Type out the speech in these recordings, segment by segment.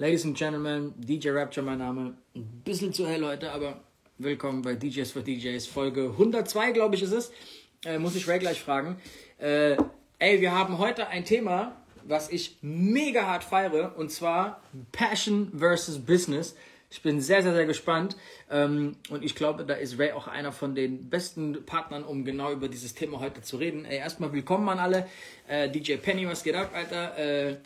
Ladies and Gentlemen, DJ Rapture mein Name. Ein bisschen zu hell heute, aber willkommen bei DJs for DJs. Folge 102, glaube ich, ist es. Äh, muss ich Ray gleich fragen. Äh, ey, wir haben heute ein Thema, was ich mega hart feiere, und zwar Passion versus Business. Ich bin sehr, sehr, sehr gespannt. Ähm, und ich glaube, da ist Ray auch einer von den besten Partnern, um genau über dieses Thema heute zu reden. Ey, erstmal willkommen an alle. Äh, DJ Penny, was geht ab, Alter? Äh,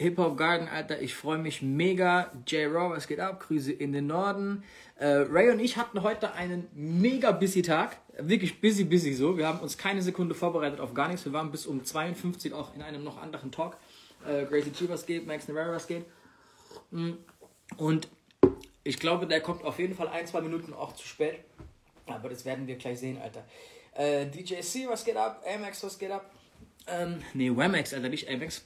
Hip Hop Garden, Alter, ich freue mich mega. J-Raw, was geht ab? Grüße in den Norden. Äh, Ray und ich hatten heute einen mega busy Tag. Wirklich busy, busy so. Wir haben uns keine Sekunde vorbereitet auf gar nichts. Wir waren bis um 52 auch in einem noch anderen Talk. Äh, Gracie was geht? Max Navarro, was geht? Mm. Und ich glaube, der kommt auf jeden Fall ein, zwei Minuten auch zu spät. Aber das werden wir gleich sehen, Alter. Äh, DJ C, was geht ab? Amex, was geht ab? Ähm, nee, Wamex, Alter, nicht Amex.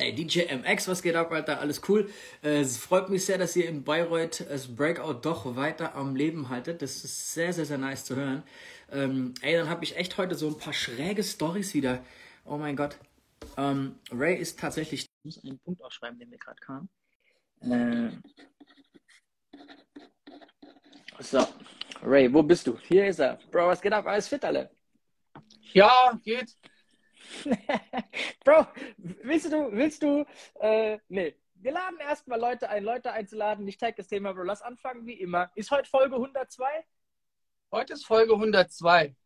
Ey, DJ MX, was geht ab, Alter? Alles cool. Äh, es freut mich sehr, dass ihr in Bayreuth das Breakout doch weiter am Leben haltet. Das ist sehr, sehr, sehr nice zu hören. Ähm, ey, dann habe ich echt heute so ein paar schräge Stories wieder. Oh mein Gott. Ähm, Ray ist tatsächlich. Ich muss einen Punkt aufschreiben, der mir gerade kam. Äh, so. Ray, wo bist du? Hier ist er. Bro, was geht ab? Alles fit, alle? Ja, geht. Bro, willst du, willst du, äh, nee. Wir laden erstmal Leute ein, Leute einzuladen. Ich tag das Thema, Bro. Lass anfangen wie immer. Ist heute Folge 102? Heute ist Folge 102.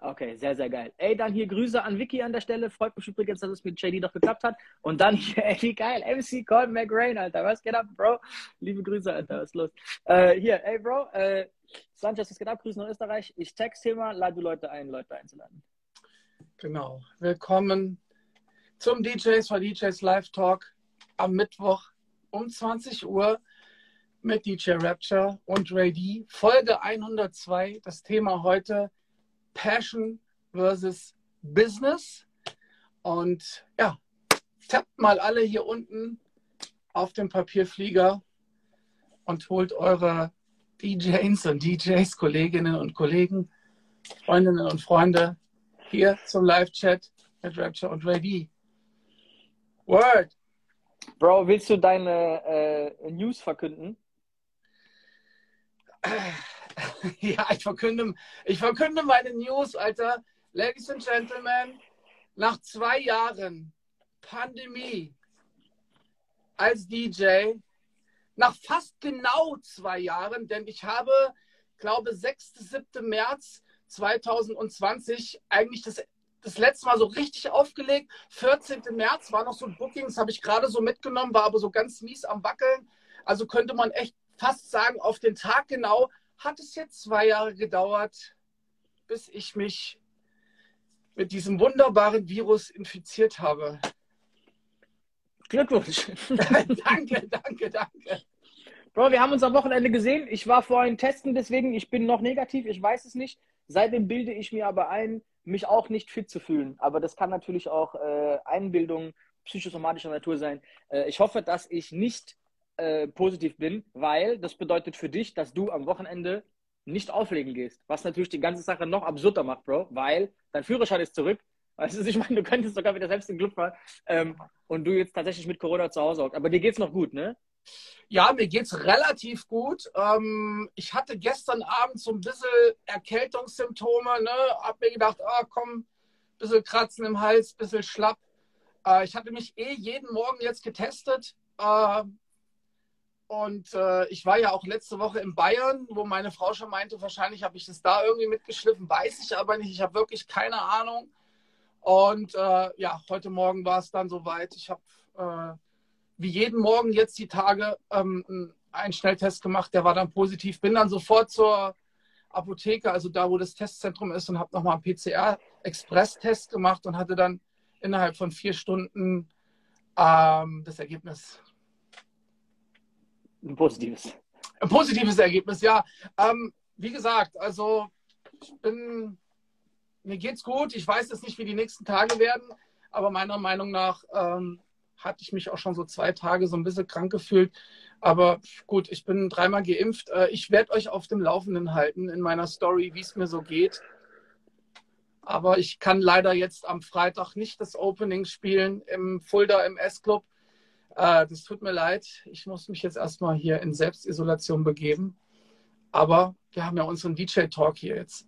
Okay, sehr, sehr geil. Ey, dann hier Grüße an Vicky an der Stelle. Freut mich übrigens, dass es mit JD doch geklappt hat. Und dann hier, ey, wie geil. MC Colin McRain, Alter. Was geht ab, Bro? Liebe Grüße, Alter. Was ist los? Äh, hier, ey, Bro. Äh, Sanchez, was geht ab? Grüße nach Österreich. Ich text hier mal, lade Leute ein, Leute einzuladen. Genau. Willkommen zum DJs for DJs Live Talk am Mittwoch um 20 Uhr mit DJ Rapture und Ray D. Folge 102. Das Thema heute Passion versus Business. Und ja, tappt mal alle hier unten auf dem Papierflieger und holt eure DJs und DJs, Kolleginnen und Kollegen, Freundinnen und Freunde hier zum Live-Chat mit Rapture und D. Word. Bro, willst du deine äh, News verkünden? Ja, ich verkünde, ich verkünde meine News, Alter. Ladies and Gentlemen, nach zwei Jahren Pandemie als DJ, nach fast genau zwei Jahren, denn ich habe, glaube 6. 7. März 2020 eigentlich das, das letzte Mal so richtig aufgelegt. 14. März war noch so ein Booking, das habe ich gerade so mitgenommen, war aber so ganz mies am Wackeln. Also könnte man echt fast sagen, auf den Tag genau hat es jetzt zwei Jahre gedauert, bis ich mich mit diesem wunderbaren Virus infiziert habe. Glückwunsch. danke, danke, danke. Bro, wir haben uns am Wochenende gesehen. Ich war vorhin testen, deswegen ich bin noch negativ. Ich weiß es nicht. Seitdem bilde ich mir aber ein, mich auch nicht fit zu fühlen. Aber das kann natürlich auch äh, Einbildung psychosomatischer Natur sein. Äh, ich hoffe, dass ich nicht äh, positiv bin, weil das bedeutet für dich, dass du am Wochenende nicht auflegen gehst. Was natürlich die ganze Sache noch absurder macht, Bro, weil dein Führerschein ist zurück. Weißt du, ich meine, du könntest sogar wieder selbst in den Club fahren ähm, und du jetzt tatsächlich mit Corona zu Hause hockst. Aber dir geht's noch gut, ne? Ja, mir geht's relativ gut. Ähm, ich hatte gestern Abend so ein bisschen Erkältungssymptome, ne? Hab mir gedacht, ah, komm, bisschen Kratzen im Hals, bisschen schlapp. Äh, ich hatte mich eh jeden Morgen jetzt getestet. Äh, und äh, ich war ja auch letzte Woche in Bayern, wo meine Frau schon meinte, wahrscheinlich habe ich das da irgendwie mitgeschliffen, weiß ich aber nicht. Ich habe wirklich keine Ahnung. Und äh, ja, heute Morgen war es dann soweit. Ich habe äh, wie jeden Morgen jetzt die Tage ähm, einen Schnelltest gemacht, der war dann positiv. Bin dann sofort zur Apotheke, also da, wo das Testzentrum ist, und habe nochmal einen PCR-Express-Test gemacht und hatte dann innerhalb von vier Stunden ähm, das Ergebnis. Ein positives. Ein positives Ergebnis, ja. Ähm, wie gesagt, also ich bin, mir geht's gut. Ich weiß jetzt nicht, wie die nächsten Tage werden, aber meiner Meinung nach ähm, hatte ich mich auch schon so zwei Tage so ein bisschen krank gefühlt. Aber gut, ich bin dreimal geimpft. Äh, ich werde euch auf dem Laufenden halten in meiner Story, wie es mir so geht. Aber ich kann leider jetzt am Freitag nicht das Opening spielen im Fulda im S-Club. Äh, das tut mir leid. Ich muss mich jetzt erstmal hier in Selbstisolation begeben. Aber wir haben ja unseren DJ-Talk hier jetzt.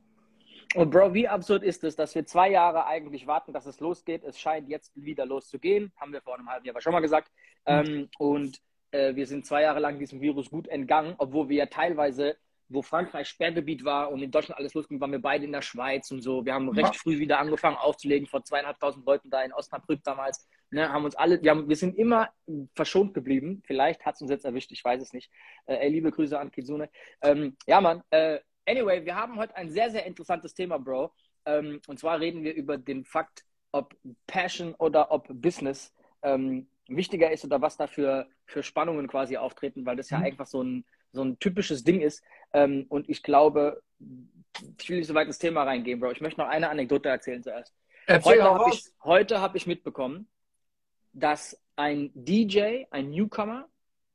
Und Bro, wie absurd ist es, dass wir zwei Jahre eigentlich warten, dass es losgeht? Es scheint jetzt wieder loszugehen. Haben wir vor einem halben Jahr aber schon mal gesagt. Mhm. Ähm, und äh, wir sind zwei Jahre lang diesem Virus gut entgangen, obwohl wir ja teilweise, wo Frankreich Sperrgebiet war und in Deutschland alles losging, waren wir beide in der Schweiz und so. Wir haben recht früh wieder angefangen aufzulegen, vor zweieinhalbtausend Leuten da in Osnabrück damals. Ne, haben uns alle, wir, haben, wir sind immer verschont geblieben. Vielleicht hat es uns jetzt erwischt, ich weiß es nicht. Äh, ey, liebe Grüße an Kizune. Ähm, ja, Mann, äh, Anyway, wir haben heute ein sehr, sehr interessantes Thema, Bro. Ähm, und zwar reden wir über den Fakt, ob Passion oder ob Business ähm, wichtiger ist oder was da für, für Spannungen quasi auftreten, weil das ja mhm. einfach so ein, so ein typisches Ding ist. Ähm, und ich glaube, ich will nicht so weit ins Thema reingehen, Bro. Ich möchte noch eine Anekdote erzählen zuerst. Erzähl heute habe ich, hab ich mitbekommen, dass ein DJ, ein Newcomer,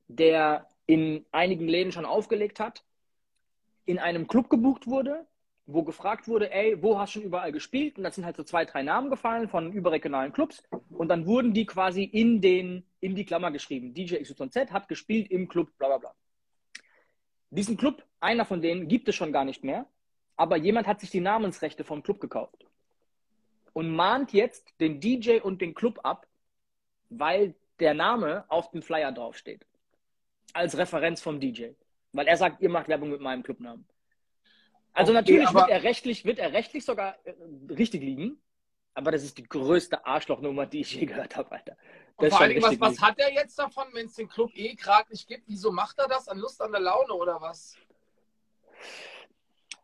der in einigen Läden schon aufgelegt hat, in einem Club gebucht wurde, wo gefragt wurde, ey, wo hast du schon überall gespielt? Und da sind halt so zwei, drei Namen gefallen von überregionalen Clubs. Und dann wurden die quasi in, den, in die Klammer geschrieben. DJ XYZ hat gespielt im Club, bla bla bla. Diesen Club, einer von denen, gibt es schon gar nicht mehr. Aber jemand hat sich die Namensrechte vom Club gekauft. Und mahnt jetzt den DJ und den Club ab, weil der Name auf dem Flyer draufsteht. Als Referenz vom DJ. Weil er sagt, ihr macht Werbung mit meinem Clubnamen. Also okay, natürlich wird er rechtlich, wird er rechtlich sogar äh, richtig liegen, aber das ist die größte Arschlochnummer, die ich je gehört habe, Alter. Und vor allem, was, was hat er jetzt davon, wenn es den Club eh gerade nicht gibt? Wieso macht er das? An Lust an der Laune oder was?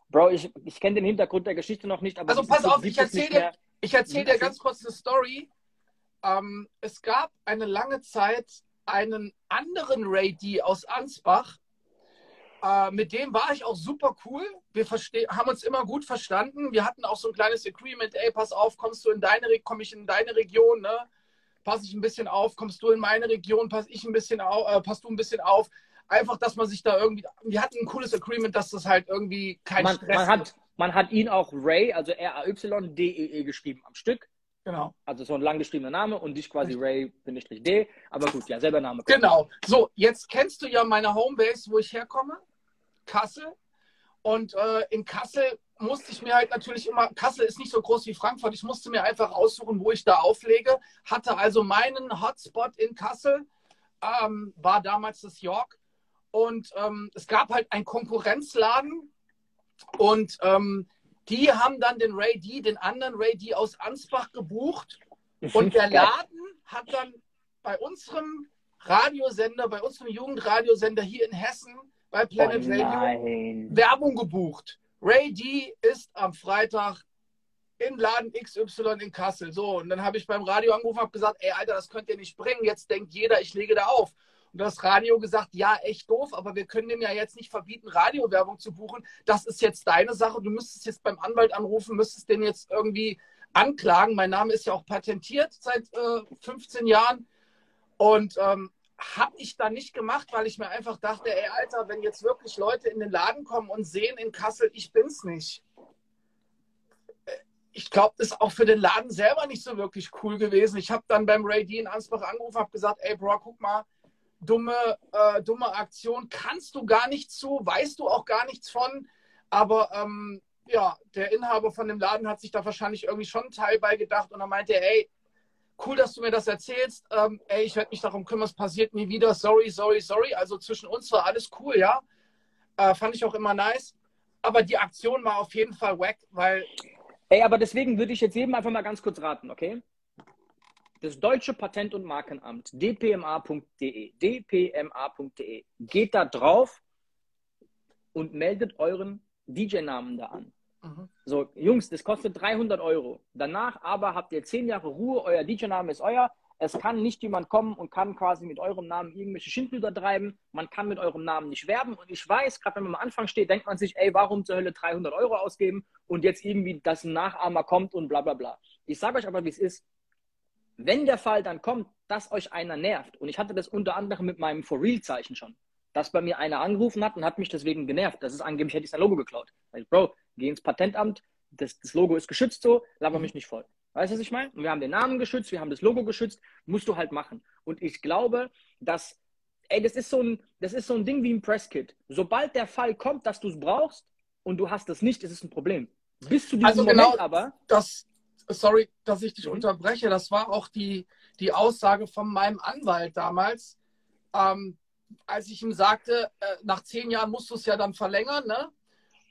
Bro, ich, ich kenne den Hintergrund der Geschichte noch nicht. also pass auf, ich erzähle dir, ich erzähl dir ganz kurz eine Story. Ähm, es gab eine lange Zeit einen anderen Ray D aus Ansbach, äh, mit dem war ich auch super cool. Wir haben uns immer gut verstanden. Wir hatten auch so ein kleines Agreement, ey, pass auf, kommst du in deine komme ich in deine Region, ne? Pass ich ein bisschen auf, kommst du in meine Region, pass ich ein bisschen auf, äh, passt du ein bisschen auf. Einfach, dass man sich da irgendwie. Wir hatten ein cooles Agreement, dass das halt irgendwie kein man, Stress man hat, man hat ihn auch Ray, also R-A-Y-D-E-E -E geschrieben am Stück. Genau. Also so ein lang geschriebener Name und dich quasi Ray, bin ich D. Aber gut, ja, selber Name. Genau. So, jetzt kennst du ja meine Homebase, wo ich herkomme. Kassel. Und äh, in Kassel musste ich mir halt natürlich immer, Kassel ist nicht so groß wie Frankfurt, ich musste mir einfach aussuchen, wo ich da auflege. Hatte also meinen Hotspot in Kassel, ähm, war damals das York. Und ähm, es gab halt einen Konkurrenzladen und ähm, die haben dann den Ray D, den anderen Ray D aus Ansbach gebucht. Und der Laden hat dann bei unserem Radiosender, bei unserem Jugendradiosender hier in Hessen bei Planet oh Radio Werbung gebucht. Ray D ist am Freitag in Laden XY in Kassel. So, und dann habe ich beim Radio angerufen und habe gesagt, ey, Alter, das könnt ihr nicht bringen. Jetzt denkt jeder, ich lege da auf. Und das Radio gesagt, ja, echt doof, aber wir können dem ja jetzt nicht verbieten, Radiowerbung zu buchen. Das ist jetzt deine Sache. Du müsstest jetzt beim Anwalt anrufen, müsstest den jetzt irgendwie anklagen. Mein Name ist ja auch patentiert seit äh, 15 Jahren. Und ähm, habe ich dann nicht gemacht, weil ich mir einfach dachte, ey Alter, wenn jetzt wirklich Leute in den Laden kommen und sehen in Kassel, ich bin's nicht. Äh, ich glaube, das ist auch für den Laden selber nicht so wirklich cool gewesen. Ich habe dann beim Ray D in Ansbach angerufen, habe gesagt, ey Bro, guck mal, dumme, äh, dumme Aktion, kannst du gar nichts zu, weißt du auch gar nichts von, aber ähm, ja, der Inhaber von dem Laden hat sich da wahrscheinlich irgendwie schon einen Teil bei gedacht und er meinte, ey, cool, dass du mir das erzählst. Ähm, ey, ich werde mich darum kümmern, es passiert nie wieder. Sorry, sorry, sorry. Also zwischen uns war alles cool, ja. Äh, fand ich auch immer nice. Aber die Aktion war auf jeden Fall wack, weil. Ey, aber deswegen würde ich jetzt jedem einfach mal ganz kurz raten, okay? Das Deutsche Patent- und Markenamt, dpma.de, dpma.de. Geht da drauf und meldet euren DJ-Namen da an. Mhm. So, Jungs, das kostet 300 Euro. Danach aber habt ihr 10 Jahre Ruhe, euer DJ-Name ist euer. Es kann nicht jemand kommen und kann quasi mit eurem Namen irgendwelche Schindluder treiben. Man kann mit eurem Namen nicht werben. Und ich weiß, gerade wenn man am Anfang steht, denkt man sich, ey, warum zur Hölle 300 Euro ausgeben und jetzt irgendwie, dass ein Nachahmer kommt und bla bla bla. Ich sage euch aber, wie es ist. Wenn der Fall dann kommt, dass euch einer nervt, und ich hatte das unter anderem mit meinem For-Real-Zeichen schon, dass bei mir einer angerufen hat und hat mich deswegen genervt. Das ist angeblich, hätte ich sein Logo geklaut. Ich, Bro, geh ins Patentamt, das, das Logo ist geschützt so, laber mich nicht voll. Weißt du, was ich meine? Wir haben den Namen geschützt, wir haben das Logo geschützt, musst du halt machen. Und ich glaube, dass, ey, das ist so ein, das ist so ein Ding wie ein Presskit. Sobald der Fall kommt, dass du es brauchst und du hast es nicht, ist es ein Problem. Bis zu diesem Also genau Moment aber. Das, sorry, dass ich dich Mhm. unterbreche. Das war auch die, die Aussage von meinem Anwalt damals, ähm, als ich ihm sagte, äh, nach zehn Jahren musst du es ja dann verlängern, ne?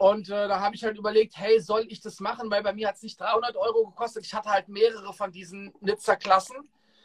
Und äh, da habe ich halt überlegt, hey, soll ich das machen? Weil bei mir hat es nicht 300 Euro gekostet. Ich hatte halt mehrere von diesen Nizza-Klassen.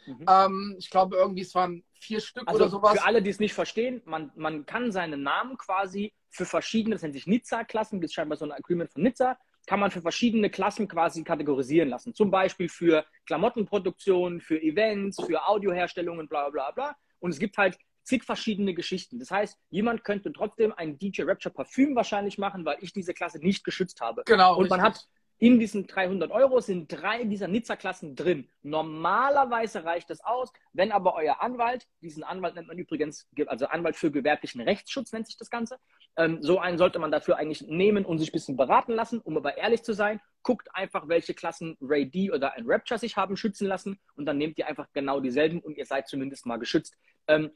Mhm. Ähm, ich glaube, irgendwie es waren vier Stück Also oder sowas. für alle, die es nicht verstehen, man, man kann seinen Namen quasi für verschiedene, das nennt sich Nizza-Klassen, das ist scheinbar so ein Agreement von Nizza, kann man für verschiedene Klassen quasi kategorisieren lassen. Zum Beispiel für Klamottenproduktion, für Events, für Audioherstellungen, bla bla bla. Und es gibt halt zig verschiedene Geschichten. Das heißt, jemand könnte trotzdem ein DJ Rapture Parfüm wahrscheinlich machen, weil ich diese Klasse nicht geschützt habe. Genau. Und man richtig. hat in diesen 300 Euro sind drei dieser Nizza-Klassen drin. Normalerweise reicht das aus, wenn aber euer Anwalt, diesen Anwalt nennt man übrigens, also Anwalt für gewerblichen Rechtsschutz nennt sich das Ganze, ähm, so einen sollte man dafür eigentlich nehmen und sich ein bisschen beraten lassen, um aber ehrlich zu sein, guckt einfach, welche Klassen Ray D oder ein Rapture sich haben schützen lassen und dann nehmt ihr einfach genau dieselben und ihr seid zumindest mal geschützt. Ähm,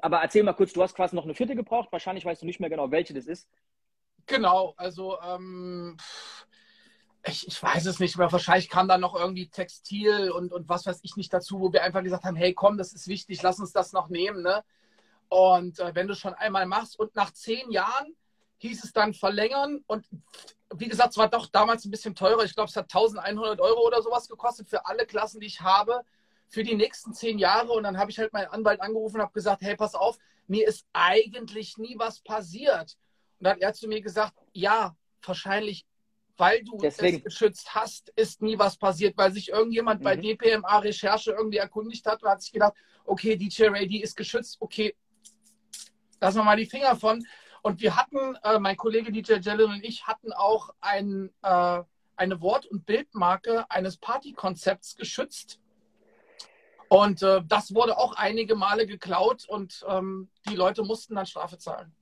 aber erzähl mal kurz, du hast quasi noch eine vierte gebraucht, wahrscheinlich weißt du nicht mehr genau, welche das ist. Genau, also ähm, ich, ich weiß es nicht mehr. Wahrscheinlich kam da noch irgendwie Textil und, und was weiß ich nicht dazu, wo wir einfach gesagt haben, hey komm, das ist wichtig, lass uns das noch nehmen. Ne? Und äh, wenn du schon einmal machst und nach zehn Jahren hieß es dann verlängern und wie gesagt, es war doch damals ein bisschen teurer. Ich glaube, es hat 1100 Euro oder sowas gekostet für alle Klassen, die ich habe, für die nächsten zehn Jahre. Und dann habe ich halt meinen Anwalt angerufen und habe gesagt, hey, pass auf, mir ist eigentlich nie was passiert. Und dann hat er zu mir gesagt, ja, wahrscheinlich, weil du Deswegen. es geschützt hast, ist nie was passiert, weil sich irgendjemand bei Mhm. DPMA Recherche irgendwie erkundigt hat und hat sich gedacht, okay, DJ Ray, die ist geschützt, okay, lassen wir mal die Finger von. Und wir hatten, äh, mein Kollege DJ Jellin und ich hatten auch ein, äh, eine Wort- und Bildmarke eines Partykonzepts geschützt. Und äh, das wurde auch einige Male geklaut und ähm, die Leute mussten dann Strafe zahlen.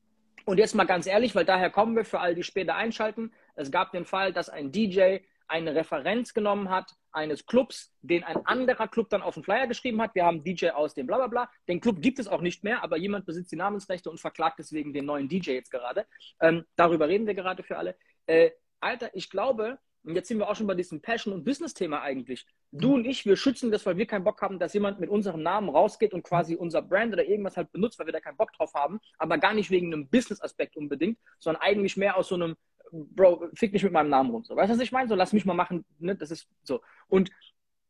Und jetzt mal ganz ehrlich, weil daher kommen wir für alle, die später einschalten. Es gab den Fall, dass ein DJ eine Referenz genommen hat eines Clubs, den ein anderer Club dann auf den Flyer geschrieben hat. Wir haben DJ aus dem bla bla bla. Den Club gibt es auch nicht mehr, aber jemand besitzt die Namensrechte und verklagt deswegen den neuen DJ jetzt gerade. Ähm, darüber reden wir gerade für alle. Äh, Alter, ich glaube, und jetzt sind wir auch schon bei diesem Passion- und Business-Thema eigentlich. Du und ich, wir schützen das, weil wir keinen Bock haben, dass jemand mit unserem Namen rausgeht und quasi unser Brand oder irgendwas halt benutzt, weil wir da keinen Bock drauf haben, aber gar nicht wegen einem Business-Aspekt unbedingt, sondern eigentlich mehr aus so einem, Bro, fick nicht mit meinem Namen rum. So. Weißt du, was ich meine? So, lass mich mal machen. Ne? Das ist so. Und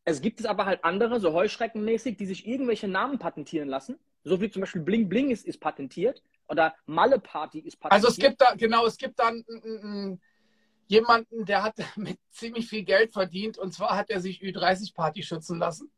es gibt es aber halt andere, so Heuschreckenmäßig, die sich irgendwelche Namen patentieren lassen. So wie zum Beispiel Bling Bling ist, ist patentiert oder Malle Party ist patentiert. Also es gibt da, genau, es gibt dann mm, mm, jemanden, der hat mit ziemlich viel Geld verdient und zwar hat er sich Ü30-Party schützen lassen.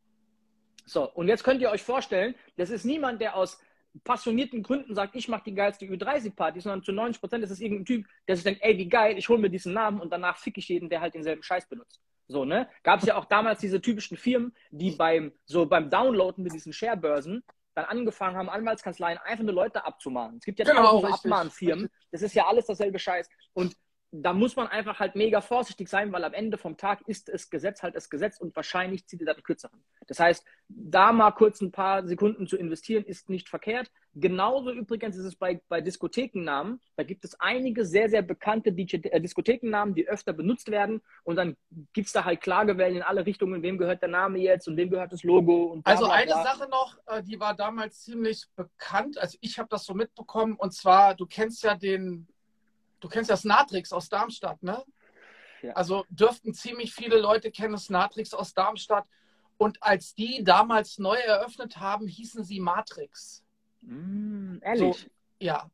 So, und jetzt könnt ihr euch vorstellen, das ist niemand, der aus passionierten Gründen sagt, ich mache die geilste Ü30-Party, sondern zu 90 Prozent ist es irgendein Typ, der sich denkt, ey, wie geil, ich hole mir diesen Namen und danach fick ich jeden, der halt denselben Scheiß benutzt. So, ne? Gab es ja auch damals diese typischen Firmen, die beim, so beim Downloaden mit diesen Sharebörsen dann angefangen haben, Anwaltskanzleien einfach nur Leute abzumahnen. Es gibt ja Genau, tausende. Abmahnfirmen. Das ist ja alles dasselbe Scheiß. Und da muss man einfach halt mega vorsichtig sein, weil am Ende vom Tag ist es Gesetz halt das Gesetz und wahrscheinlich zieht ihr da den kürzeren. Das heißt, da mal kurz ein paar Sekunden zu investieren, ist nicht verkehrt. Genauso übrigens ist es bei, bei Diskothekennamen. Da gibt es einige sehr, sehr bekannte DJ, äh, Diskothekennamen, die öfter benutzt werden. Und dann gibt es da halt Klagewellen in alle Richtungen, wem gehört der Name jetzt und wem gehört das Logo. Und bla, Also bla, eine. Sache noch, äh, die war damals ziemlich bekannt. Also ich habe das so mitbekommen und zwar, du kennst ja den, du kennst ja Snatrix aus Darmstadt, ne? Ja. Also dürften ziemlich viele Leute kennen Snatrix aus Darmstadt. Und als die damals neu eröffnet haben, hießen sie Matrix. Mm, ehrlich. Ja.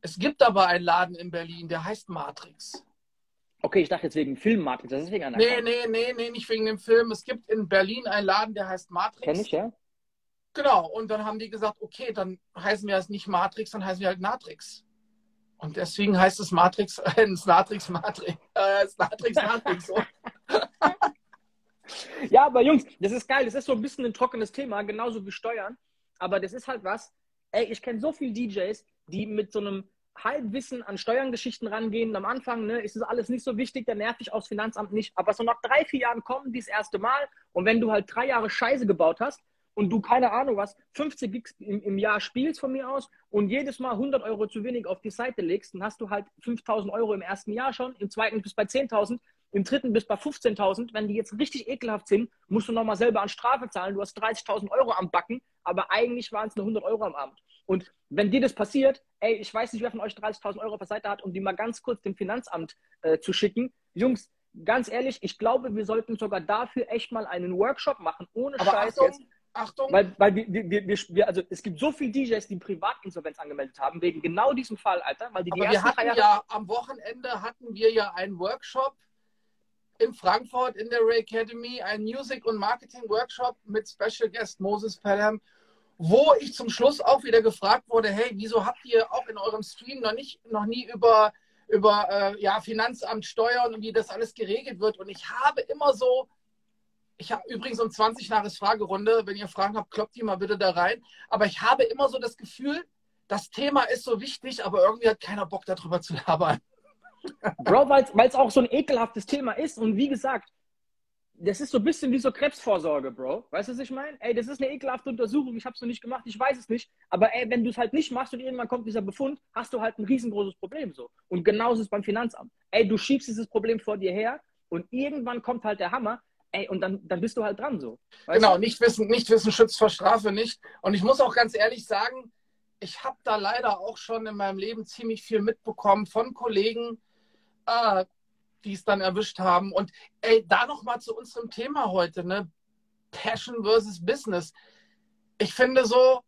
Es gibt aber einen Laden in Berlin, der heißt Matrix. Okay, ich dachte jetzt wegen Filmmatrix, das ist wegen einer Nee, nee, nee, nee, nicht wegen dem Film. Es gibt in Berlin einen Laden, der heißt Matrix. Kenn ich, ja? Genau, und dann haben die gesagt, okay, dann heißen wir es nicht Matrix, dann heißen wir halt Natrix. Und deswegen heißt es Matrix, äh, Snatrix Matrix, äh, Snatrix Matrix. Ja, aber Jungs, das ist geil. Das ist so ein bisschen ein trockenes Thema, genauso wie Steuern. Aber das ist halt was. Ey, ich kenne so viele DJs, die mit so einem Halbwissen an Steuerngeschichten rangehen. Am Anfang ne, ist es alles nicht so wichtig, der nervt dich aus Finanzamt nicht. Aber so nach drei, vier Jahren kommen die das erste Mal. Und wenn du halt drei Jahre Scheiße gebaut hast und du, keine Ahnung was, 50 Gigs im, im Jahr spielst von mir aus und jedes Mal 100 Euro zu wenig auf die Seite legst, dann hast du halt 5000 Euro im ersten Jahr schon, im zweiten bis bei 10.000, im dritten bis bei 15.000. Wenn die jetzt richtig ekelhaft sind, musst du nochmal selber an Strafe zahlen. Du hast 30.000 Euro am Backen, aber eigentlich waren es nur 100 Euro am Abend. Und wenn dir das passiert, ey, ich weiß nicht, wer von euch 30.000 Euro auf der Seite hat, um die mal ganz kurz dem Finanzamt äh, zu schicken. Jungs, ganz ehrlich, ich glaube, wir sollten sogar dafür echt mal einen Workshop machen, ohne Aber Scheiß Achtung, jetzt. Achtung, Weil, weil wir, wir, wir, wir, also es gibt so viele DJs, die Privatinsolvenz angemeldet haben, wegen genau diesem Fall, Alter. Weil die, die aber wir hatten Jahre. ja am Wochenende hatten wir ja einen Workshop in Frankfurt in der Ray Academy, einen Music- und Marketing-Workshop mit Special Guest Moses Pelham, wo ich zum Schluss auch wieder gefragt wurde, hey, wieso habt ihr auch in eurem Stream noch nicht, noch nie über, über äh, ja, Finanzamt, Steuern und wie das alles geregelt wird? Und ich habe immer so, ich habe übrigens um 20 nach Fragerunde, wenn ihr Fragen habt, kloppt die mal bitte da rein. Aber ich habe immer so das Gefühl, das Thema ist so wichtig, aber irgendwie hat keiner Bock darüber zu labern. Bro, weil es auch so ein ekelhaftes Thema ist und wie gesagt, das ist so ein bisschen wie so Krebsvorsorge, Bro. Weißt du, was ich meine? Ey, das ist eine ekelhafte Untersuchung, ich habe es noch nicht gemacht, ich weiß es nicht. Aber ey, wenn du es halt nicht machst und irgendwann kommt dieser Befund, hast du halt ein riesengroßes Problem so. Und genauso ist es beim Finanzamt. Ey, du schiebst dieses Problem vor dir her und irgendwann kommt halt der Hammer, ey, und dann, dann bist du halt dran so. Weißt Genau, du? nicht wissen, nicht wissen schützt vor Strafe nicht. Und ich muss auch ganz ehrlich sagen, ich habe da leider auch schon in meinem Leben ziemlich viel mitbekommen von Kollegen, äh, die es dann erwischt haben. Und ey, da nochmal zu unserem Thema heute, ne? Passion versus Business. Ich finde so,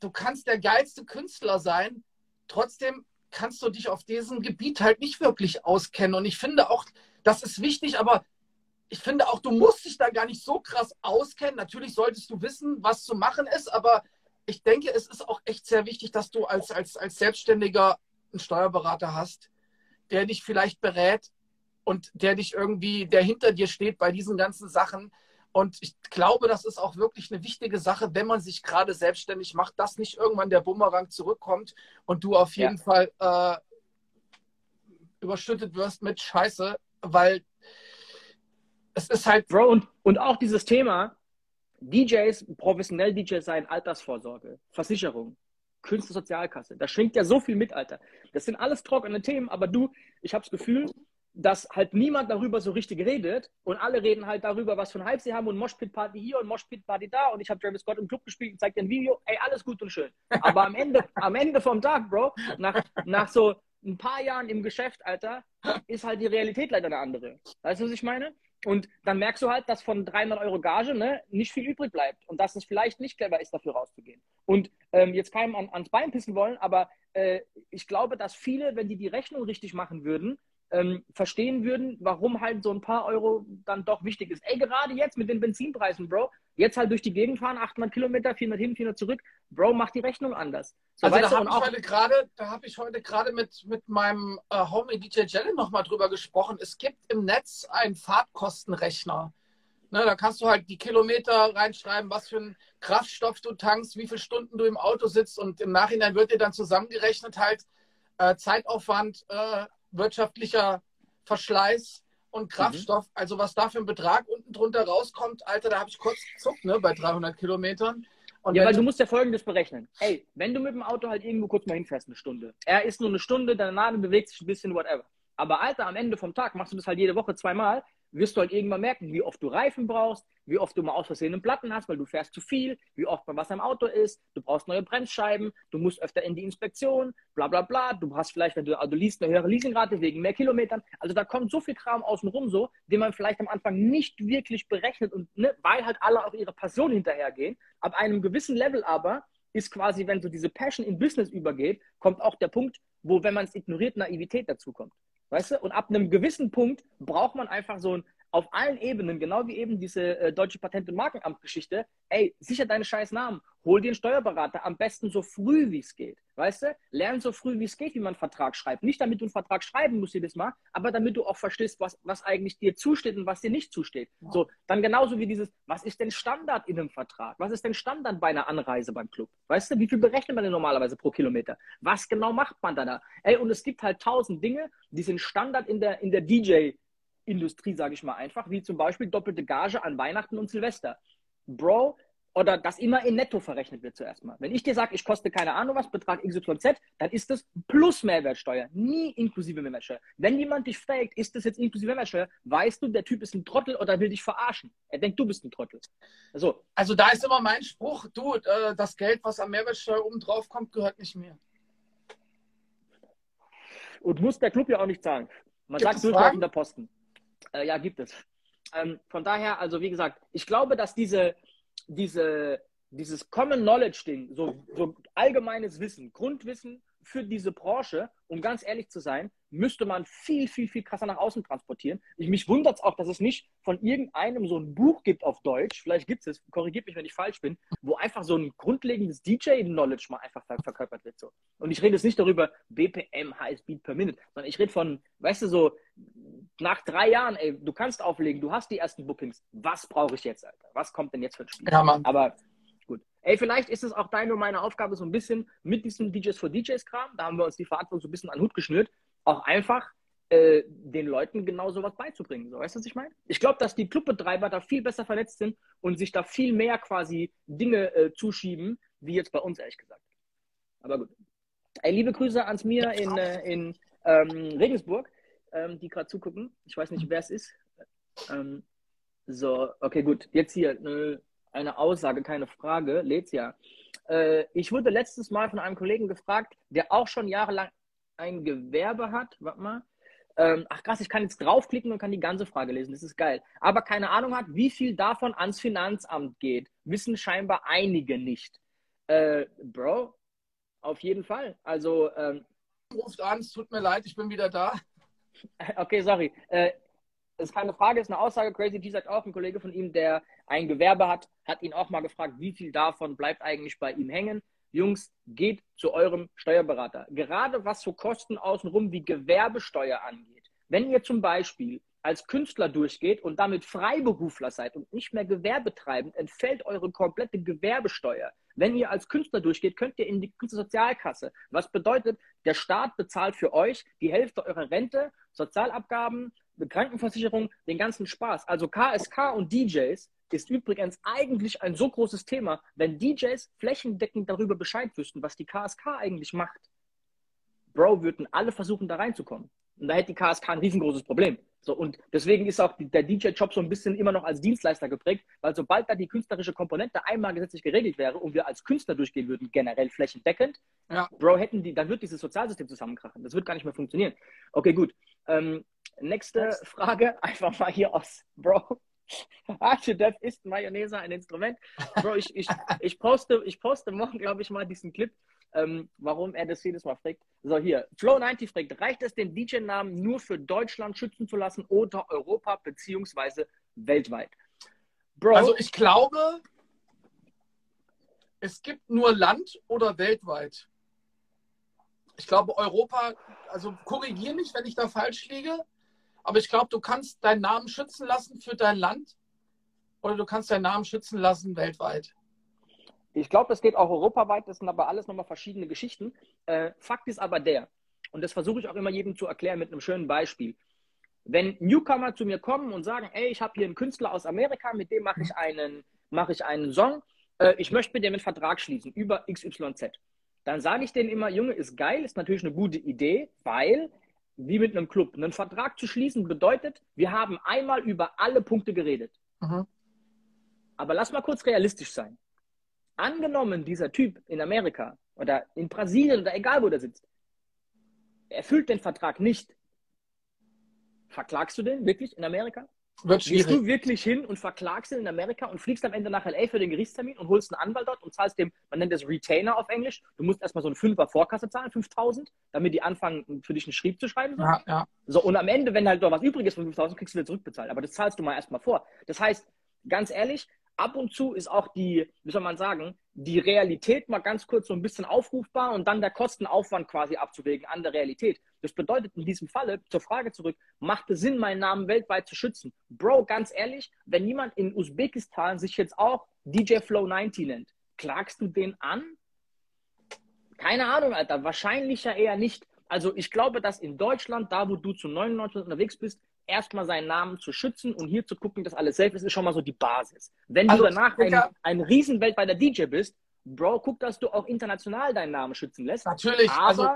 du kannst der geilste Künstler sein, trotzdem kannst du dich auf diesem Gebiet halt nicht wirklich auskennen. Und ich finde auch, das ist wichtig, aber ich finde auch, du musst dich da gar nicht so krass auskennen. Natürlich solltest du wissen, was zu machen ist, aber ich denke, es ist auch echt sehr wichtig, dass du als, als, als Selbstständiger einen Steuerberater hast, der dich vielleicht berät und der dich irgendwie, der hinter dir steht bei diesen ganzen Sachen. Und ich glaube, das ist auch wirklich eine wichtige Sache, wenn man sich gerade selbstständig macht, dass nicht irgendwann der Bumerang zurückkommt und du auf jeden Ja. Fall äh, überschüttet wirst mit Scheiße, weil es ist halt Bro, und, und auch dieses Thema, DJs, professionell DJs sein, Altersvorsorge, Versicherung, Künstlersozialkasse, da schwingt ja so viel mit, Alter. Das sind alles trockene Themen, aber du, ich habe das Gefühl, dass halt niemand darüber so richtig redet und alle reden halt darüber, was für ein Hype sie haben und Moshpit-Party hier und Moshpit-Party da und ich habe Travis Scott im Club gespielt und zeig dir ein Video, ey, alles gut und schön. Aber am Ende, am Ende vom Tag, Bro, nach, nach so ein paar Jahren im Geschäft, Alter, ist halt die Realität leider eine andere. Weißt du, was ich meine? Und dann merkst du halt, dass von 300 Euro Gage ne, nicht viel übrig bleibt und dass es vielleicht nicht clever ist, dafür rauszugehen. Und ähm, jetzt keinem an, ans Bein pissen wollen, aber äh, ich glaube, dass viele, wenn die die Rechnung richtig machen würden, ähm, verstehen würden, warum halt so ein paar Euro dann doch wichtig ist. Ey, gerade jetzt mit den Benzinpreisen, Bro, jetzt halt durch die Gegend fahren, 800 Kilometer, 400 hin, 400 zurück, Bro, mach die Rechnung anders. So, Also da habe ich heute gerade, da habe ich heute gerade mit, mit meinem äh, Homie DJ Jellen nochmal drüber gesprochen. Es gibt im Netz einen Fahrtkostenrechner. Ne, da kannst du halt die Kilometer reinschreiben, was für einen Kraftstoff du tankst, wie viele Stunden du im Auto sitzt und im Nachhinein wird dir dann zusammengerechnet halt äh, Zeitaufwand, äh, wirtschaftlicher Verschleiß und Kraftstoff. Also was da für ein Betrag unten drunter rauskommt, Alter, da habe ich kurz gezuckt, ne, bei 300 Kilometern. Und Ja, weil du musst ja Folgendes berechnen. Ey, wenn du mit dem Auto halt irgendwo kurz mal hinfährst, eine Stunde. Er ist nur eine Stunde, deine Nadel bewegt sich ein bisschen, whatever. Aber Alter, am Ende vom Tag machst du das halt jede Woche zweimal, wirst du halt irgendwann merken, wie oft du Reifen brauchst, wie oft du mal aus Versehen einen Platten hast, weil du fährst zu viel, wie oft mal was am Auto ist, du brauchst neue Bremsscheiben, du musst öfter in die Inspektion, bla bla bla. Du hast vielleicht, wenn du, also liest, eine höhere Leasingrate wegen mehr Kilometern. Also da kommt so viel Kram außenrum so, den man vielleicht am Anfang nicht wirklich berechnet und ne, weil halt alle auch ihre Passion hinterhergehen. Ab einem gewissen Level aber ist quasi, wenn so diese Passion in Business übergeht, kommt auch der Punkt, wo, wenn man es ignoriert, Naivität dazukommt. Weißt du? Und ab einem gewissen Punkt braucht man einfach so ein auf allen Ebenen, genau wie eben diese äh, deutsche Patent- und Markenamt-Geschichte, ey, sicher deine scheiß Namen, hol dir einen Steuerberater, am besten so früh wie es geht, weißt du? Lern so früh wie es geht, wie man einen Vertrag schreibt. Nicht damit du einen Vertrag schreiben musst jedes Mal, aber damit du auch verstehst, was, was eigentlich dir zusteht und was dir nicht zusteht. Ja. So, dann genauso wie dieses, was ist denn Standard in einem Vertrag? Was ist denn Standard bei einer Anreise beim Club? Weißt du, wie viel berechnet man denn normalerweise pro Kilometer? Was genau macht man da da? Ey, und es gibt halt tausend Dinge, die sind Standard in der, in der DJ- Industrie, sage ich mal einfach, wie zum Beispiel doppelte Gage an Weihnachten und Silvester. Bro, oder dass immer in Netto verrechnet wird zuerst mal. Wenn ich dir sage, ich koste keine Ahnung was, Betrag XYZ, dann ist das plus Mehrwertsteuer, nie inklusive Mehrwertsteuer. Wenn jemand dich fragt, ist das jetzt inklusive Mehrwertsteuer, weißt du, der Typ ist ein Trottel oder will dich verarschen. Er denkt, du bist ein Trottel. Also, also da ist immer mein Spruch, du, äh, das Geld, was am Mehrwertsteuer oben drauf kommt, gehört nicht mir. Und muss der Club ja auch nicht zahlen. Man Gibt sagt durchlaufender Posten. Äh, ja, gibt es. Ähm, von daher, also wie gesagt, ich glaube, dass diese, diese, dieses Common Knowledge-Ding, so, so allgemeines Wissen, Grundwissen für diese Branche, um ganz ehrlich zu sein, müsste man viel, viel, viel krasser nach außen transportieren. Ich, mich wundert es auch, dass es nicht von irgendeinem so ein Buch gibt auf Deutsch, vielleicht gibt es, korrigiert mich, wenn ich falsch bin, wo einfach so ein grundlegendes DJ-Knowledge mal einfach ver verkörpert wird. So. Und ich rede jetzt nicht darüber, BPM heißt Beat per Minute, sondern ich rede von, weißt du, so nach drei Jahren, ey, du kannst auflegen, du hast die ersten Bookings. Was brauche ich jetzt, Alter? Was kommt denn jetzt für ein Spiel? Ja, Mann. Aber gut. Ey, vielleicht ist es auch deine und meine Aufgabe so ein bisschen mit diesem DJs for DJs-Kram, da haben wir uns die Verantwortung so ein bisschen an den Hut geschnürt, auch einfach äh, den Leuten genau sowas beizubringen. So, weißt du, was ich meine? Ich glaube, dass die Clubbetreiber da viel besser vernetzt sind und sich da viel mehr quasi Dinge äh, zuschieben, wie jetzt bei uns, ehrlich gesagt. Aber gut. Ey, liebe Grüße ans Mir in, äh, in ähm, Regensburg ähm, die gerade zugucken. Ich weiß nicht, wer es ist. Ähm, so, okay, gut. Jetzt hier eine, eine Aussage, keine Frage. Lädt's ja. Äh, ich wurde letztes Mal von einem Kollegen gefragt, der auch schon jahrelang ein Gewerbe hat. Warte mal. Ähm, ach krass, ich kann jetzt draufklicken und kann die ganze Frage lesen. Das ist geil. Aber keine Ahnung hat, wie viel davon ans Finanzamt geht. Wissen scheinbar einige nicht. Äh, Bro, auf jeden Fall. Also. Ähm, Ruft an, es tut mir leid, ich bin wieder da. Okay, sorry. Äh, ist keine Frage, ist eine Aussage. Crazy G sagt auch, ein Kollege von ihm, der ein Gewerbe hat, hat ihn auch mal gefragt, wie viel davon bleibt eigentlich bei ihm hängen. Jungs, geht zu eurem Steuerberater. Gerade was so Kosten außenrum wie Gewerbesteuer angeht. Wenn ihr zum Beispiel als Künstler durchgeht und damit Freiberufler seid und nicht mehr gewerbetreibend, entfällt eure komplette Gewerbesteuer. Wenn ihr als Künstler durchgeht, könnt ihr in die Künstlersozialkasse. Was bedeutet, der Staat bezahlt für euch die Hälfte eurer Rente, Sozialabgaben, Krankenversicherung, den ganzen Spaß. Also KSK und DJs ist übrigens eigentlich ein so großes Thema, wenn DJs flächendeckend darüber Bescheid wüssten, was die KSK eigentlich macht. Bro, würden alle versuchen, da reinzukommen. Und da hätte die KSK ein riesengroßes Problem. So, und deswegen ist auch der DJ-Job so ein bisschen immer noch als Dienstleister geprägt, weil sobald da die künstlerische Komponente einmal gesetzlich geregelt wäre und wir als Künstler durchgehen würden, generell flächendeckend, ja. Bro, hätten die, dann wird dieses Sozialsystem zusammenkrachen. Das wird gar nicht mehr funktionieren. Okay, gut. Ähm, nächste Was? Frage, einfach mal hier aus, Bro. Archidef ist Mayonnaise ein Instrument. Bro, ich, ich, ich, poste, ich poste morgen, glaube ich, mal diesen Clip ähm, warum er das jedes Mal fragt. So, hier, Flow90 fragt, reicht es, den DJ-Namen nur für Deutschland schützen zu lassen oder Europa beziehungsweise weltweit? Bro. Also ich glaube, es gibt nur Land oder weltweit. Ich glaube, Europa, also korrigiere mich, wenn ich da falsch liege, aber ich glaube, du kannst deinen Namen schützen lassen für dein Land oder du kannst deinen Namen schützen lassen weltweit. Ich glaube, das geht auch europaweit, das sind aber alles nochmal verschiedene Geschichten. Äh, Fakt ist aber der, und das versuche ich auch immer jedem zu erklären mit einem schönen Beispiel. Wenn Newcomer zu mir kommen und sagen, ey, ich habe hier einen Künstler aus Amerika, mit dem mache ich einen, ich einen Song, äh, ich möchte mit dem einen Vertrag schließen über XYZ. Dann sage ich denen immer, Junge, ist geil, ist natürlich eine gute Idee, weil, wie mit einem Club, einen Vertrag zu schließen bedeutet, wir haben einmal über alle Punkte geredet. Mhm. Aber lass mal kurz realistisch sein. Angenommen, dieser Typ in Amerika oder in Brasilien oder egal wo der sitzt, erfüllt den Vertrag nicht. Verklagst du den wirklich in Amerika? Wird schwierig. Gehst du wirklich hin und verklagst ihn in Amerika und fliegst am Ende nach L.A. für den Gerichtstermin und holst einen Anwalt dort und zahlst dem, man nennt das Retainer auf Englisch, du musst erstmal so eine Fünfer Vorkasse zahlen, 5000, damit die anfangen, für dich einen Schrieb zu schreiben. So. Ja, ja. so und am Ende, wenn halt noch was übrig ist von 5000, kriegst du wieder zurückbezahlt. Aber das zahlst du mal erstmal vor. Das heißt, ganz ehrlich, ab und zu ist auch die, wie soll man sagen, die Realität mal ganz kurz so ein bisschen aufrufbar und dann der Kostenaufwand quasi abzuwägen an der Realität. Das bedeutet in diesem Falle, zur Frage zurück, macht es Sinn, meinen Namen weltweit zu schützen? Bro, ganz ehrlich, wenn jemand in Usbekistan sich jetzt auch DJ Flow 90 nennt, klagst du den an? Keine Ahnung, Alter. Wahrscheinlich ja eher nicht. Also ich glaube, dass in Deutschland, da wo du zu 99 unterwegs bist, erstmal seinen Namen zu schützen und hier zu gucken, dass alles safe ist, ist schon mal so die Basis. Wenn also, du danach ein, ein riesen weltweiter DJ bist, Bro, guck, dass du auch international deinen Namen schützen lässt. Natürlich, aber also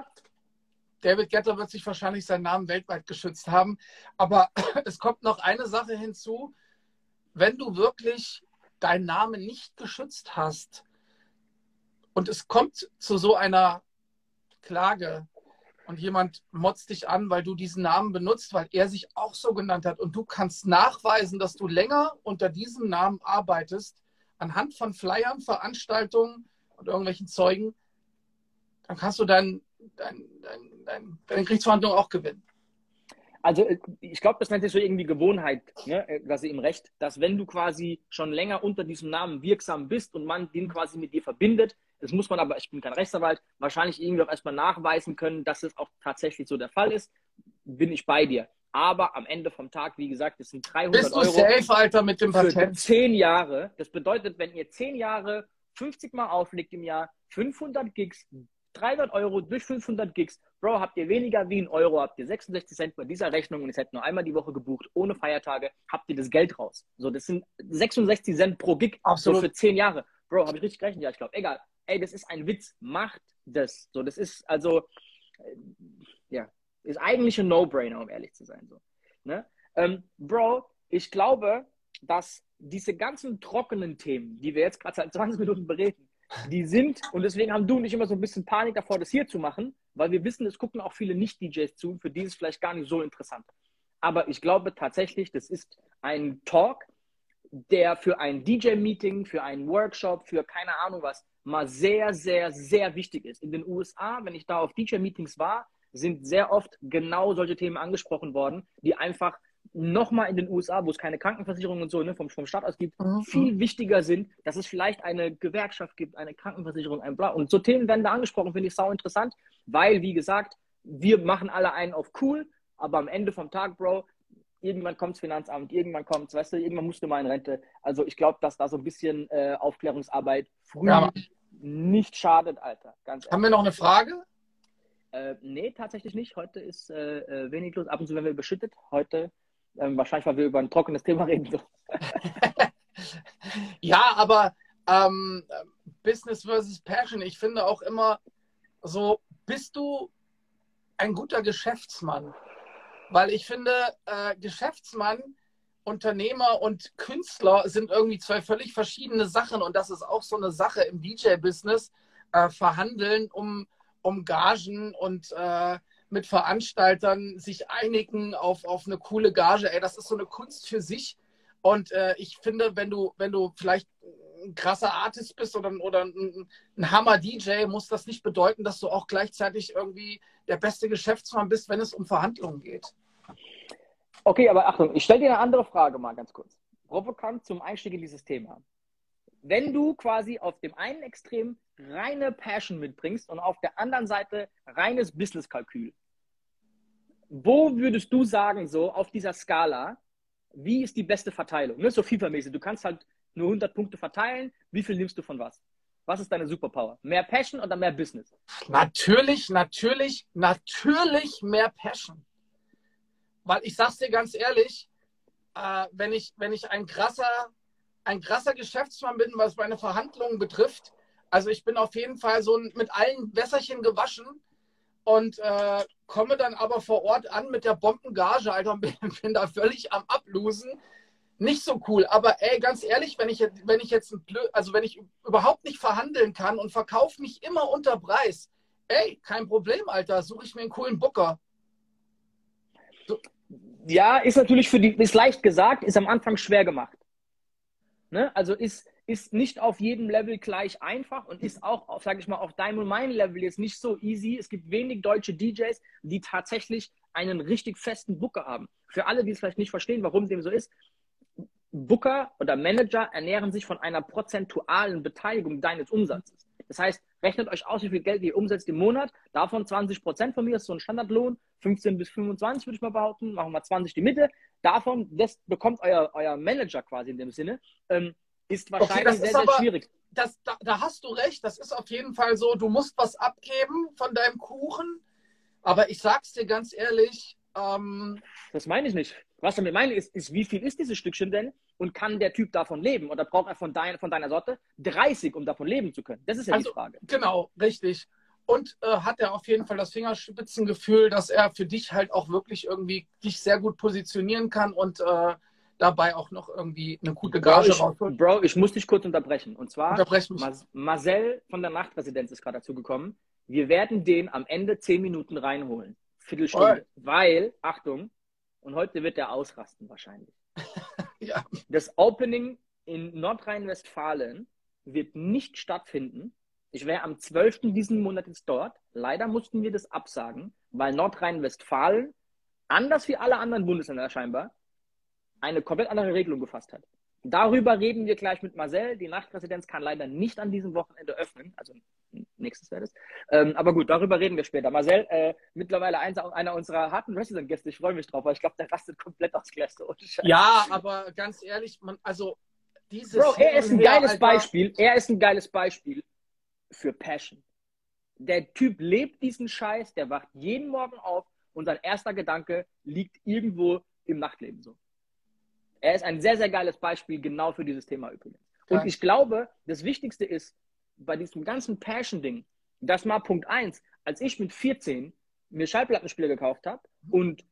David Getter wird sich wahrscheinlich seinen Namen weltweit geschützt haben. Aber es kommt noch eine Sache hinzu. Wenn du wirklich deinen Namen nicht geschützt hast und es kommt zu so einer Klage, und jemand motzt dich an, weil du diesen Namen benutzt, weil er sich auch so genannt hat und du kannst nachweisen, dass du länger unter diesem Namen arbeitest, anhand von Flyern, Veranstaltungen und irgendwelchen Zeugen, dann kannst du dein, dein, dein, deine Gerichtsverhandlung auch gewinnen. Also ich glaube, das nennt sich so irgendwie Gewohnheit, ne, quasi im Recht, dass wenn du quasi schon länger unter diesem Namen wirksam bist und man den quasi mit dir verbindet, das muss man aber, ich bin kein Rechtsanwalt, wahrscheinlich irgendwie auch erstmal nachweisen können, dass es auch tatsächlich so der Fall ist. Bin ich bei dir. Aber am Ende vom Tag, wie gesagt, das sind 300 Bist du Euro. Safe, Alter, mit dem Patent. Zehn Jahre. Das bedeutet, wenn ihr zehn Jahre 50 Mal auflegt im Jahr, 500 Gigs, 300 Euro durch 500 Gigs. Bro, habt ihr weniger wie ein Euro, habt ihr 66 Cent bei dieser Rechnung und ihr seid nur einmal die Woche gebucht, ohne Feiertage, habt ihr das Geld raus. So, das sind 66 Cent pro Gig, Absolut. so für 10 Jahre. Bro, habe ich richtig gerechnet? Ja, ich glaube, egal ey, das ist ein Witz, macht das. So, das ist also, äh, ja, ist eigentlich ein No-Brainer, um ehrlich zu sein. So. Ne? Ähm, Bro, ich glaube, dass diese ganzen trockenen Themen, die wir jetzt gerade seit 20 Minuten bereden, die sind, und deswegen haben du und ich immer so ein bisschen Panik davor, das hier zu machen, weil wir wissen, es gucken auch viele Nicht-DJs zu, für die ist es vielleicht gar nicht so interessant. Aber ich glaube tatsächlich, das ist ein Talk, der für ein DJ-Meeting, für einen Workshop, für keine Ahnung was, mal sehr, sehr, sehr wichtig ist. In den USA, wenn ich da auf DJ-Meetings war, sind sehr oft genau solche Themen angesprochen worden, die einfach nochmal in den USA, wo es keine Krankenversicherung und so ne, vom, vom Staat aus gibt, mhm. viel wichtiger sind, dass es vielleicht eine Gewerkschaft gibt, eine Krankenversicherung, ein Bla. Und so Themen werden da angesprochen, finde ich sau interessant, weil, wie gesagt, wir machen alle einen auf cool, aber am Ende vom Tag, Bro, irgendwann kommt das Finanzamt, irgendwann kommt weißt du, irgendwann musst du mal in Rente. Also ich glaube, dass da so ein bisschen äh, Aufklärungsarbeit früh ja. nicht schadet, Alter. Ganz Haben wir noch eine Frage? Äh, nee, tatsächlich nicht. Heute ist äh, äh, wenig los. Ab und zu werden wir überschüttet. Heute, ähm, wahrscheinlich, weil wir über ein trockenes Thema reden. Ja, aber ähm, Business versus Passion. Ich finde auch immer so, bist du ein guter Geschäftsmann? Weil ich finde, äh, Geschäftsmann, Unternehmer und Künstler sind irgendwie zwei völlig verschiedene Sachen. Und das ist auch so eine Sache im DJ-Business. Äh, verhandeln um, um Gagen und äh, mit Veranstaltern sich einigen auf, auf eine coole Gage. Ey, das ist so eine Kunst für sich. Und äh, ich finde, wenn du, wenn du vielleicht ein krasser Artist bist oder, oder ein, ein Hammer-DJ, muss das nicht bedeuten, dass du auch gleichzeitig irgendwie der beste Geschäftsmann bist, wenn es um Verhandlungen geht. Okay, aber Achtung, ich stelle dir eine andere Frage mal ganz kurz. Provokant zum Einstieg in dieses Thema. Wenn du quasi auf dem einen Extrem reine Passion mitbringst und auf der anderen Seite reines Business-Kalkül, wo würdest du sagen, so auf dieser Skala, wie ist die beste Verteilung? Ne, so FIFA-mäßig. Du kannst halt nur 100 Punkte verteilen. Wie viel nimmst du von was? Was ist deine Superpower? Mehr Passion oder mehr Business? Natürlich, natürlich, natürlich mehr Passion. Weil ich sag's dir ganz ehrlich, äh, wenn, ich, wenn ich ein krasser, ein krasser Geschäftsmann bin, was meine Verhandlungen betrifft, also ich bin auf jeden Fall so mit allen Wässerchen gewaschen und äh, komme dann aber vor Ort an mit der Bombengage, Alter, und bin, bin da völlig am Ablosen. Nicht so cool, aber ey, ganz ehrlich, wenn ich, wenn ich jetzt also wenn ich überhaupt nicht verhandeln kann und verkaufe mich immer unter Preis, ey, kein Problem, Alter, suche ich mir einen coolen Booker. So. Ja, ist natürlich für die, ist leicht gesagt, ist am Anfang schwer gemacht. Ne? Also ist, ist nicht auf jedem Level gleich einfach und ist auch, sage ich mal, auf deinem und meinem Level jetzt nicht so easy. Es gibt wenig deutsche DJs, die tatsächlich einen richtig festen Booker haben. Für alle, die es vielleicht nicht verstehen, warum dem so ist, Booker oder Manager ernähren sich von einer prozentualen Beteiligung deines Umsatzes. Das heißt, rechnet euch aus, wie viel Geld ihr umsetzt im Monat. Davon 20 Prozent von mir ist so ein Standardlohn. 15 bis 25 würde ich mal behaupten. Machen wir 20 die Mitte. Davon, das bekommt euer, euer Manager quasi in dem Sinne. Ähm, ist wahrscheinlich okay, sehr, sehr aber, schwierig. Das, da, da hast du recht. Das ist auf jeden Fall so. Du musst was abgeben von deinem Kuchen. Aber ich sag's dir ganz ehrlich. Ähm, das meine ich nicht. Was ich damit meine, ist, ist, wie viel ist dieses Stückchen denn und kann der Typ davon leben? Oder braucht er von, dein, von deiner Sorte 30, um davon leben zu können? Das ist ja also, die Frage. Genau, richtig. Und äh, hat er auf jeden Fall das Fingerspitzengefühl, dass er für dich halt auch wirklich irgendwie dich sehr gut positionieren kann und äh, dabei auch noch irgendwie eine gute Gage rausholt. Bro, ich muss dich kurz unterbrechen. Und zwar, Marcel von der Nachtresidenz ist gerade dazu gekommen. Wir werden den am Ende zehn Minuten reinholen. Viertelstunde. Oh. Weil, Achtung, und heute wird er ausrasten wahrscheinlich. ja. Das Opening in Nordrhein-Westfalen wird nicht stattfinden. Ich wäre am 12. diesen Monats dort. Leider mussten wir das absagen, weil Nordrhein-Westfalen, anders wie alle anderen Bundesländer scheinbar, eine komplett andere Regelung gefasst hat. Darüber reden wir gleich mit Marcel. Die Nachtresidenz kann leider nicht an diesem Wochenende öffnen, also nächstes wäre das. Ähm, aber gut, darüber reden wir später. Marcel, äh, mittlerweile eins, einer unserer harten Resident-Gäste, ich freue mich drauf, weil ich glaube, der rastet komplett aus Gläste. Ja, aber ganz ehrlich, man, also dieses. Bro, er ist ein geiles Alter. Beispiel, er ist ein geiles Beispiel für Passion. Der Typ lebt diesen Scheiß, der wacht jeden Morgen auf und sein erster Gedanke liegt irgendwo im Nachtleben so. Er ist ein sehr, sehr geiles Beispiel genau für dieses Thema übrigens. Und ich glaube, das Wichtigste ist, bei diesem ganzen Passion-Ding, das war Punkt 1, als ich mit 14 mir Schallplattenspieler gekauft habe und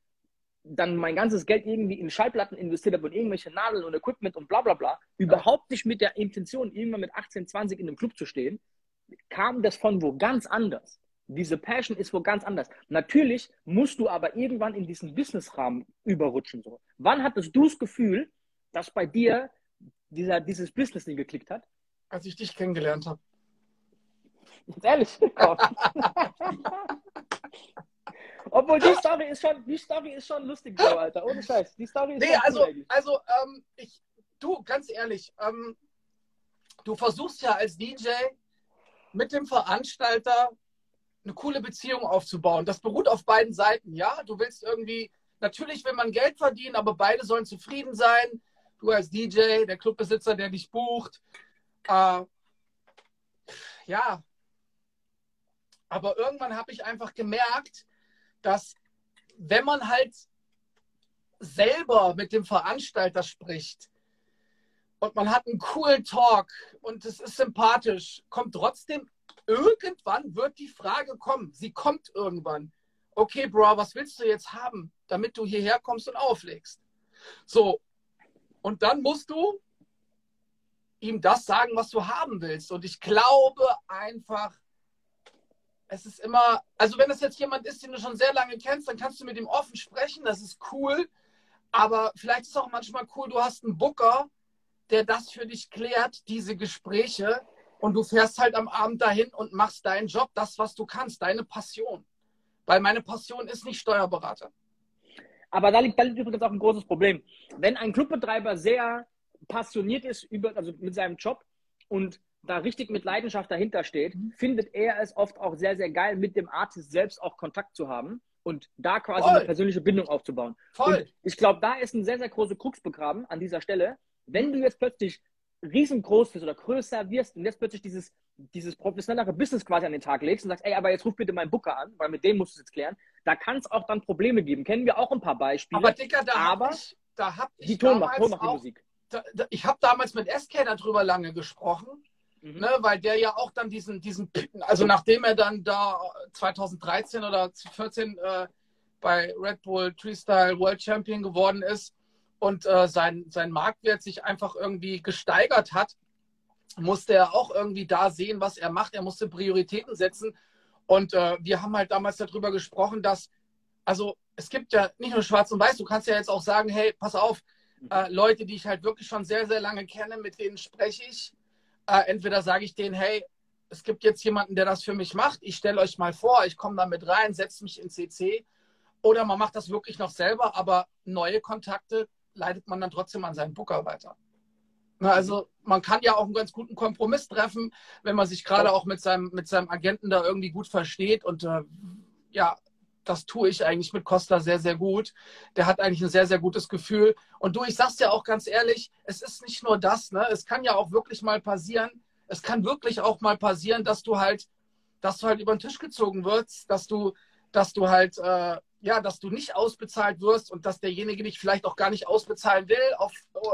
dann mein ganzes Geld irgendwie in Schallplatten investiert habe und irgendwelche Nadeln und Equipment und bla bla bla, überhaupt nicht mit der Intention, irgendwann mit 18, 20 in einem Club zu stehen, kam das von wo ganz anders. Diese Passion ist wo ganz anders. Natürlich musst du aber irgendwann in diesen Business-Rahmen überrutschen. So. Wann hattest du das Gefühl, dass bei dir dieser, dieses Business-Ding geklickt hat? Als ich dich kennengelernt habe. Jetzt ehrlich. Obwohl die Story ist schon, die Story ist schon lustig, Bro, Alter. Ohne Scheiß. Die Story ist nee, also, also ähm, ich, du, ganz ehrlich, ähm, du versuchst ja als DJ mit dem Veranstalter eine coole Beziehung aufzubauen. Das beruht auf beiden Seiten, ja. Du willst irgendwie, natürlich will man Geld verdienen, aber beide sollen zufrieden sein. Du als DJ, der Clubbesitzer, der dich bucht. Äh, ja, aber irgendwann habe ich einfach gemerkt, dass wenn man halt selber mit dem Veranstalter spricht und man hat einen coolen Talk und es ist sympathisch, kommt trotzdem irgendwann wird die Frage kommen. Sie kommt irgendwann. Okay, Bro, was willst du jetzt haben, damit du hierher kommst und auflegst? So. Und dann musst du ihm das sagen, was du haben willst. Und ich glaube einfach, es ist immer, also wenn das jetzt jemand ist, den du schon sehr lange kennst, dann kannst du mit ihm offen sprechen, das ist cool. Aber vielleicht ist es auch manchmal cool, du hast einen Booker, der das für dich klärt, diese Gespräche. Und du fährst halt am Abend dahin und machst deinen Job, das, was du kannst, deine Passion. Weil meine Passion ist nicht Steuerberater. Aber da liegt, da liegt übrigens auch ein großes Problem. Wenn ein Clubbetreiber sehr passioniert ist über, also mit seinem Job und da richtig mit Leidenschaft dahinter steht, mhm. findet er es oft auch sehr, sehr geil, mit dem Artist selbst auch Kontakt zu haben und da quasi Voll. eine persönliche Bindung aufzubauen. Voll. Und ich glaube, da ist ein sehr, sehr großer Krux begraben an dieser Stelle. Wenn du jetzt plötzlich riesengroß bist oder größer wirst und jetzt plötzlich dieses, dieses professionellere Business quasi an den Tag legst und sagst, ey, aber jetzt ruf bitte meinen Booker an, weil mit dem musst du es jetzt klären, da kann es auch dann Probleme geben. Kennen wir auch ein paar Beispiele. Aber Dicker, da habe ich, da hab ich die Ton macht, Ton macht die Musik. Da, da, ich habe damals mit SK darüber lange gesprochen Mhm. Ne, weil der ja auch dann diesen, diesen, also nachdem er dann da 2013 oder 2014 äh, bei Red Bull Freestyle World Champion geworden ist und äh, sein, sein Marktwert sich einfach irgendwie gesteigert hat, musste er auch irgendwie da sehen, was er macht. Er musste Prioritäten setzen. Und äh, wir haben halt damals darüber gesprochen, dass also es gibt ja nicht nur schwarz und weiß, du kannst ja jetzt auch sagen, hey, pass auf, äh, Leute, die ich halt wirklich schon sehr, sehr lange kenne, mit denen spreche ich. Äh, entweder sage ich denen, hey, es gibt jetzt jemanden, der das für mich macht. Ich stelle euch mal vor, ich komme da mit rein, setze mich in CC. Oder man macht das wirklich noch selber, aber neue Kontakte leitet man dann trotzdem an seinen Booker weiter. Na, also man kann ja auch einen ganz guten Kompromiss treffen, wenn man sich gerade auch mit seinem, mit seinem Agenten da irgendwie gut versteht. Und äh, ja, das tue ich eigentlich mit Costa sehr, sehr gut. Der hat eigentlich ein sehr, sehr gutes Gefühl. Und du, ich sag's dir auch ganz ehrlich, es ist nicht nur das, ne? Es kann ja auch wirklich mal passieren, es kann wirklich auch mal passieren, dass du halt, dass du halt über den Tisch gezogen wirst, dass du, dass du halt, äh, ja, dass du nicht ausbezahlt wirst und dass derjenige dich vielleicht auch gar nicht ausbezahlen will, auf,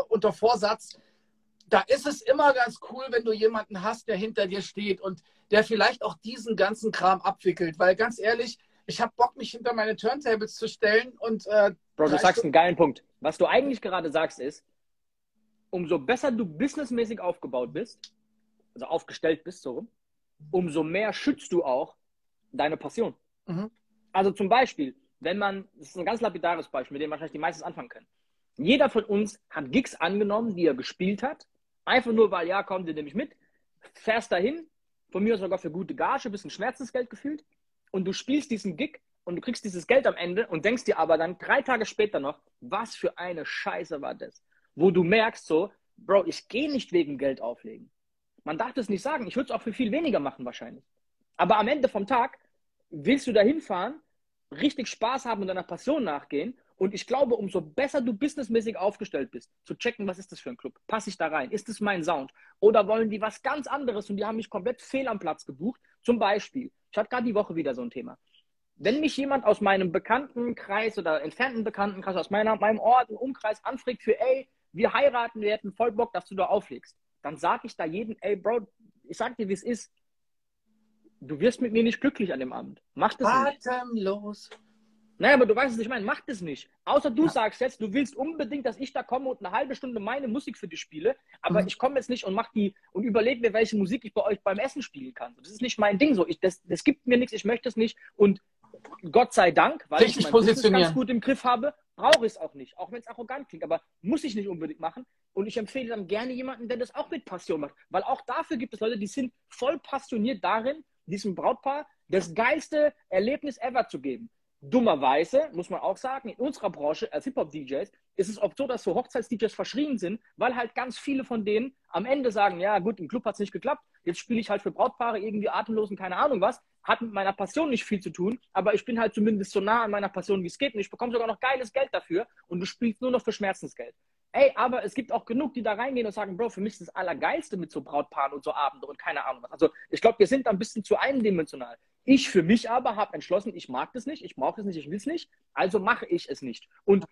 unter Vorsatz. Da ist es immer ganz cool, wenn du jemanden hast, der hinter dir steht und der vielleicht auch diesen ganzen Kram abwickelt. Weil ganz ehrlich, ich habe Bock, mich hinter meine Turntables zu stellen und. Äh, Bro, du sagst einen geilen Punkt. Was du eigentlich gerade sagst ist, umso besser du businessmäßig aufgebaut bist, also aufgestellt bist, so, umso mehr schützt du auch deine Passion. Mhm. Also zum Beispiel, wenn man, das ist ein ganz lapidares Beispiel, mit dem wahrscheinlich die meisten anfangen können. Jeder von uns hat Gigs angenommen, die er gespielt hat, einfach nur, weil, ja, komm, den nehme ich mit, fährst dahin, von mir sogar für gute Gage, bisschen Schmerzensgeld gefühlt, und du spielst diesen Gig und du kriegst dieses Geld am Ende und denkst dir aber dann drei Tage später noch, was für eine Scheiße war das? Wo du merkst so, Bro, ich gehe nicht wegen Geld auflegen. Man darf das nicht sagen. Ich würde es auch für viel weniger machen wahrscheinlich. Aber am Ende vom Tag willst du da hinfahren, richtig Spaß haben und deiner Passion nachgehen. Und ich glaube, umso besser du businessmäßig aufgestellt bist, zu checken, was ist das für ein Club? Passe ich da rein? Ist das mein Sound? Oder wollen die was ganz anderes und die haben mich komplett fehl am Platz gebucht? Zum Beispiel, ich hatte gerade die Woche wieder so ein Thema. Wenn mich jemand aus meinem Bekanntenkreis oder entfernten Bekanntenkreis, aus meiner, meinem Ort, im Umkreis anfragt für, ey, wir heiraten, wir hätten voll Bock, dass du da auflegst dann sage ich da jedem, ey Bro, ich sag dir, wie es ist. Du wirst mit mir nicht glücklich an dem Abend. Mach das nicht. Atemlos. Naja, aber du weißt es nicht, ich meine, mach das nicht. Außer du ja. sagst jetzt, du willst unbedingt, dass ich da komme und eine halbe Stunde meine Musik für dich spiele, aber mhm. ich komme jetzt nicht und mach die und überlege mir, welche Musik ich bei euch beim Essen spielen kann. Das ist nicht mein Ding so. Ich, das, das gibt mir nichts, ich möchte es nicht. Und Gott sei Dank, weil Richtig ich mein Business ganz gut im Griff habe, brauche ich es auch nicht. Auch wenn es arrogant klingt, aber muss ich nicht unbedingt machen. Und ich empfehle dann gerne jemanden, der das auch mit Passion macht. Weil auch dafür gibt es Leute, die sind voll passioniert darin, diesem Brautpaar das geilste Erlebnis ever zu geben. Dummerweise, muss man auch sagen, in unserer Branche als Hip-Hop-DJs ist es oft so, dass so Hochzeits-DJs verschrien sind, weil halt ganz viele von denen am Ende sagen, ja gut, im Club hat es nicht geklappt, jetzt spiele ich halt für Brautpaare irgendwie atemlos und keine Ahnung was, hat mit meiner Passion nicht viel zu tun, aber ich bin halt zumindest so nah an meiner Passion, wie es geht und ich bekomme sogar noch geiles Geld dafür und du spielst nur noch für Schmerzensgeld. Ey, aber es gibt auch genug, die da reingehen und sagen, Bro, für mich ist das Allergeilste mit so Brautpaaren und so Abende und keine Ahnung was. Also ich glaube, wir sind da ein bisschen zu eindimensional. Ich für mich aber habe entschlossen, ich mag das nicht, ich brauche es nicht, ich will es nicht, also mache ich es nicht. Und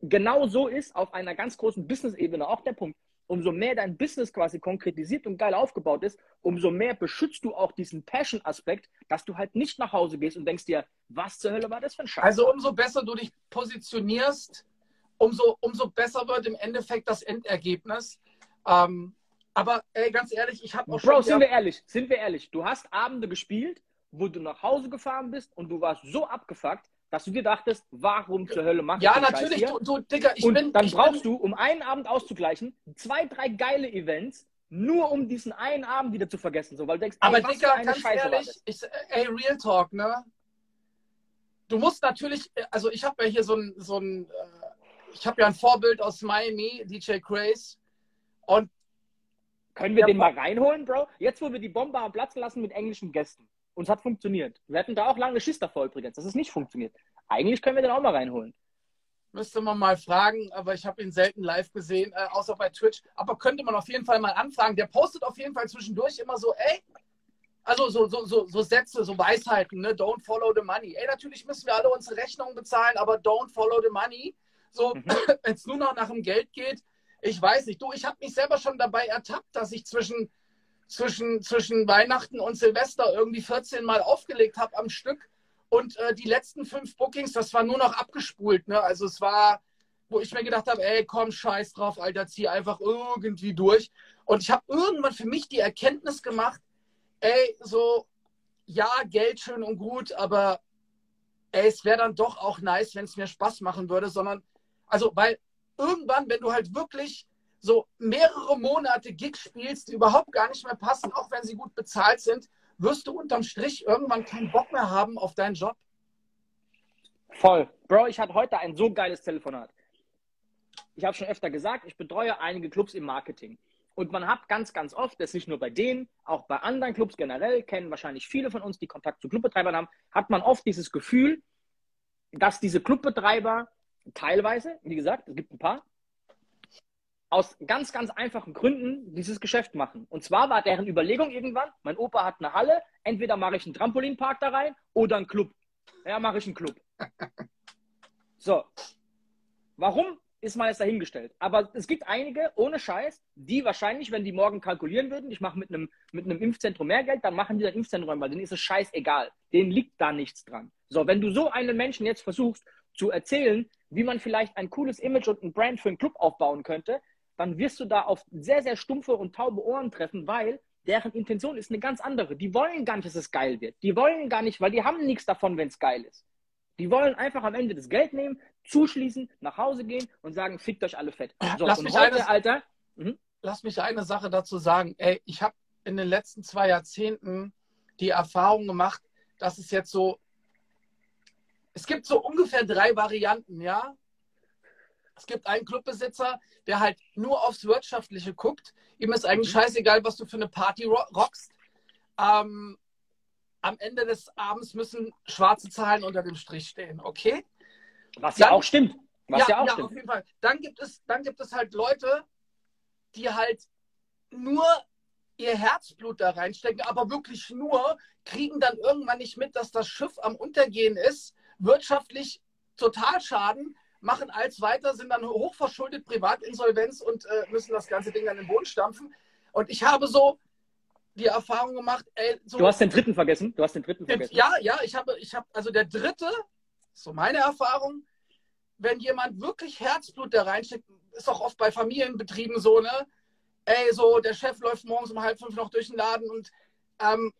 genau so ist auf einer ganz großen Business-Ebene auch der Punkt umso mehr dein Business quasi konkretisiert und geil aufgebaut ist, umso mehr beschützt du auch diesen Passion-Aspekt, dass du halt nicht nach Hause gehst und denkst dir, was zur Hölle war das für ein Scheiß? Also umso besser du dich positionierst, umso, umso besser wird im Endeffekt das Endergebnis. Ähm, aber ey, ganz ehrlich, ich habe auch schon... Bro, sind wir ehrlich, sind wir ehrlich. Du hast Abende gespielt, wo du nach Hause gefahren bist und du warst so abgefuckt, dass du dir dachtest, warum zur Hölle machst du Ja, natürlich, du, du, Digga, ich und bin. Dann ich brauchst bin, du, um einen Abend auszugleichen, zwei, drei geile Events, nur um diesen einen Abend wieder zu vergessen. So, weil du denkst, aber ey, Digga, ganz Scheiße ehrlich, ich, ey, Real Talk, ne? Du musst natürlich, also ich habe ja hier so ein, so ein, äh, ich habe ja ein Vorbild aus Miami, DJ Craze. Und können wir den mal reinholen, Bro? Jetzt, wo wir die Bombe am Platz lassen mit englischen Gästen. Und es hat funktioniert. Wir hatten da auch lange Schiss davor übrigens, dass es nicht funktioniert. Eigentlich können wir den auch mal reinholen. Müsste man mal fragen, aber ich habe ihn selten live gesehen, äh, außer bei Twitch. Aber könnte man auf jeden Fall mal anfragen. Der postet auf jeden Fall zwischendurch immer so, ey, also so, so, so, so Sätze, so Weisheiten, ne? Don't follow the money. Ey, natürlich müssen wir alle unsere Rechnungen bezahlen, aber don't follow the money. So, mhm. wenn es nur noch nach dem Geld geht, ich weiß nicht. Du, ich habe mich selber schon dabei ertappt, dass ich zwischen zwischen, zwischen Weihnachten und Silvester irgendwie 14 Mal aufgelegt habe am Stück. Und äh, die letzten fünf Bookings, das war nur noch abgespult. Ne? Also es war, wo ich mir gedacht habe, ey, komm, scheiß drauf, Alter, zieh einfach irgendwie durch. Und ich habe irgendwann für mich die Erkenntnis gemacht, ey, so, ja, Geld schön und gut, aber ey, es wäre dann doch auch nice, wenn es mir Spaß machen würde, sondern, also, weil irgendwann, wenn du halt wirklich so mehrere Monate Gigs spielst, die überhaupt gar nicht mehr passen, auch wenn sie gut bezahlt sind, wirst du unterm Strich irgendwann keinen Bock mehr haben auf deinen Job. Voll. Bro, ich hatte heute ein so geiles Telefonat. Ich habe schon öfter gesagt, ich betreue einige Clubs im Marketing. Und man hat ganz, ganz oft, das nicht nur bei denen, auch bei anderen Clubs generell, kennen wahrscheinlich viele von uns, die Kontakt zu Clubbetreibern haben, hat man oft dieses Gefühl, dass diese Clubbetreiber teilweise, wie gesagt, es gibt ein paar, aus ganz, ganz einfachen Gründen dieses Geschäft machen. Und zwar war deren Überlegung irgendwann, mein Opa hat eine Halle, entweder mache ich einen Trampolinpark da rein oder einen Club. Ja, mache ich einen Club. So. Warum ist mal jetzt dahingestellt? Aber es gibt einige, ohne Scheiß, die wahrscheinlich, wenn die morgen kalkulieren würden, ich mache mit einem, mit einem Impfzentrum mehr Geld, dann machen die ein Impfzentrum, weil denen ist es scheißegal. Denen liegt da nichts dran. So, wenn du so einen Menschen jetzt versuchst zu erzählen, wie man vielleicht ein cooles Image und ein Brand für einen Club aufbauen könnte, dann wirst du da auf sehr, sehr stumpfe und taube Ohren treffen, weil deren Intention ist eine ganz andere. Die wollen gar nicht, dass es geil wird. Die wollen gar nicht, weil die haben nichts davon, wenn es geil ist. Die wollen einfach am Ende das Geld nehmen, zuschließen, nach Hause gehen und sagen, fickt euch alle fett. So, lass, mich heute, eine, Alter, mhm. lass mich eine Sache dazu sagen. Ey, ich habe in den letzten zwei Jahrzehnten die Erfahrung gemacht, dass es jetzt so, es gibt so ungefähr drei Varianten, ja. Es gibt einen Clubbesitzer, der halt nur aufs Wirtschaftliche guckt. Ihm ist eigentlich mhm. scheißegal, was du für eine Party rockst. Ähm, am Ende des Abends müssen schwarze Zahlen unter dem Strich stehen, okay? Was dann, ja auch stimmt. Was ja, ja auch ja, stimmt. auf jeden Fall. Dann gibt, es, dann gibt es halt Leute, die halt nur ihr Herzblut da reinstecken, aber wirklich nur, kriegen dann irgendwann nicht mit, dass das Schiff am Untergehen ist, wirtschaftlich total schaden, machen als weiter, sind dann hochverschuldet, Privatinsolvenz und äh, müssen das ganze Ding dann in den Boden stampfen. Und ich habe so die Erfahrung gemacht, ey, so, Du hast den dritten vergessen? Du hast den dritten vergessen. Ja, ja, ich habe, ich habe, also der dritte, so meine Erfahrung, wenn jemand wirklich Herzblut da reinsteckt, ist auch oft bei Familienbetrieben so, ne? Ey, so, der Chef läuft morgens um halb fünf noch durch den Laden und ähm,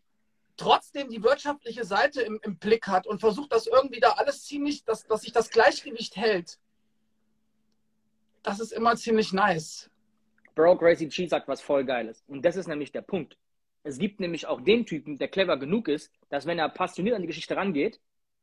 trotzdem die wirtschaftliche Seite im, im, Blick hat und versucht, das irgendwie da alles ziemlich, dass, dass sich das Gleichgewicht hält, das ist immer ziemlich nice. Bro, Crazy G sagt was voll Geiles. Und das ist nämlich der Punkt. Es gibt nämlich auch den Typen, der clever genug ist, dass wenn er passioniert an die Geschichte rangeht,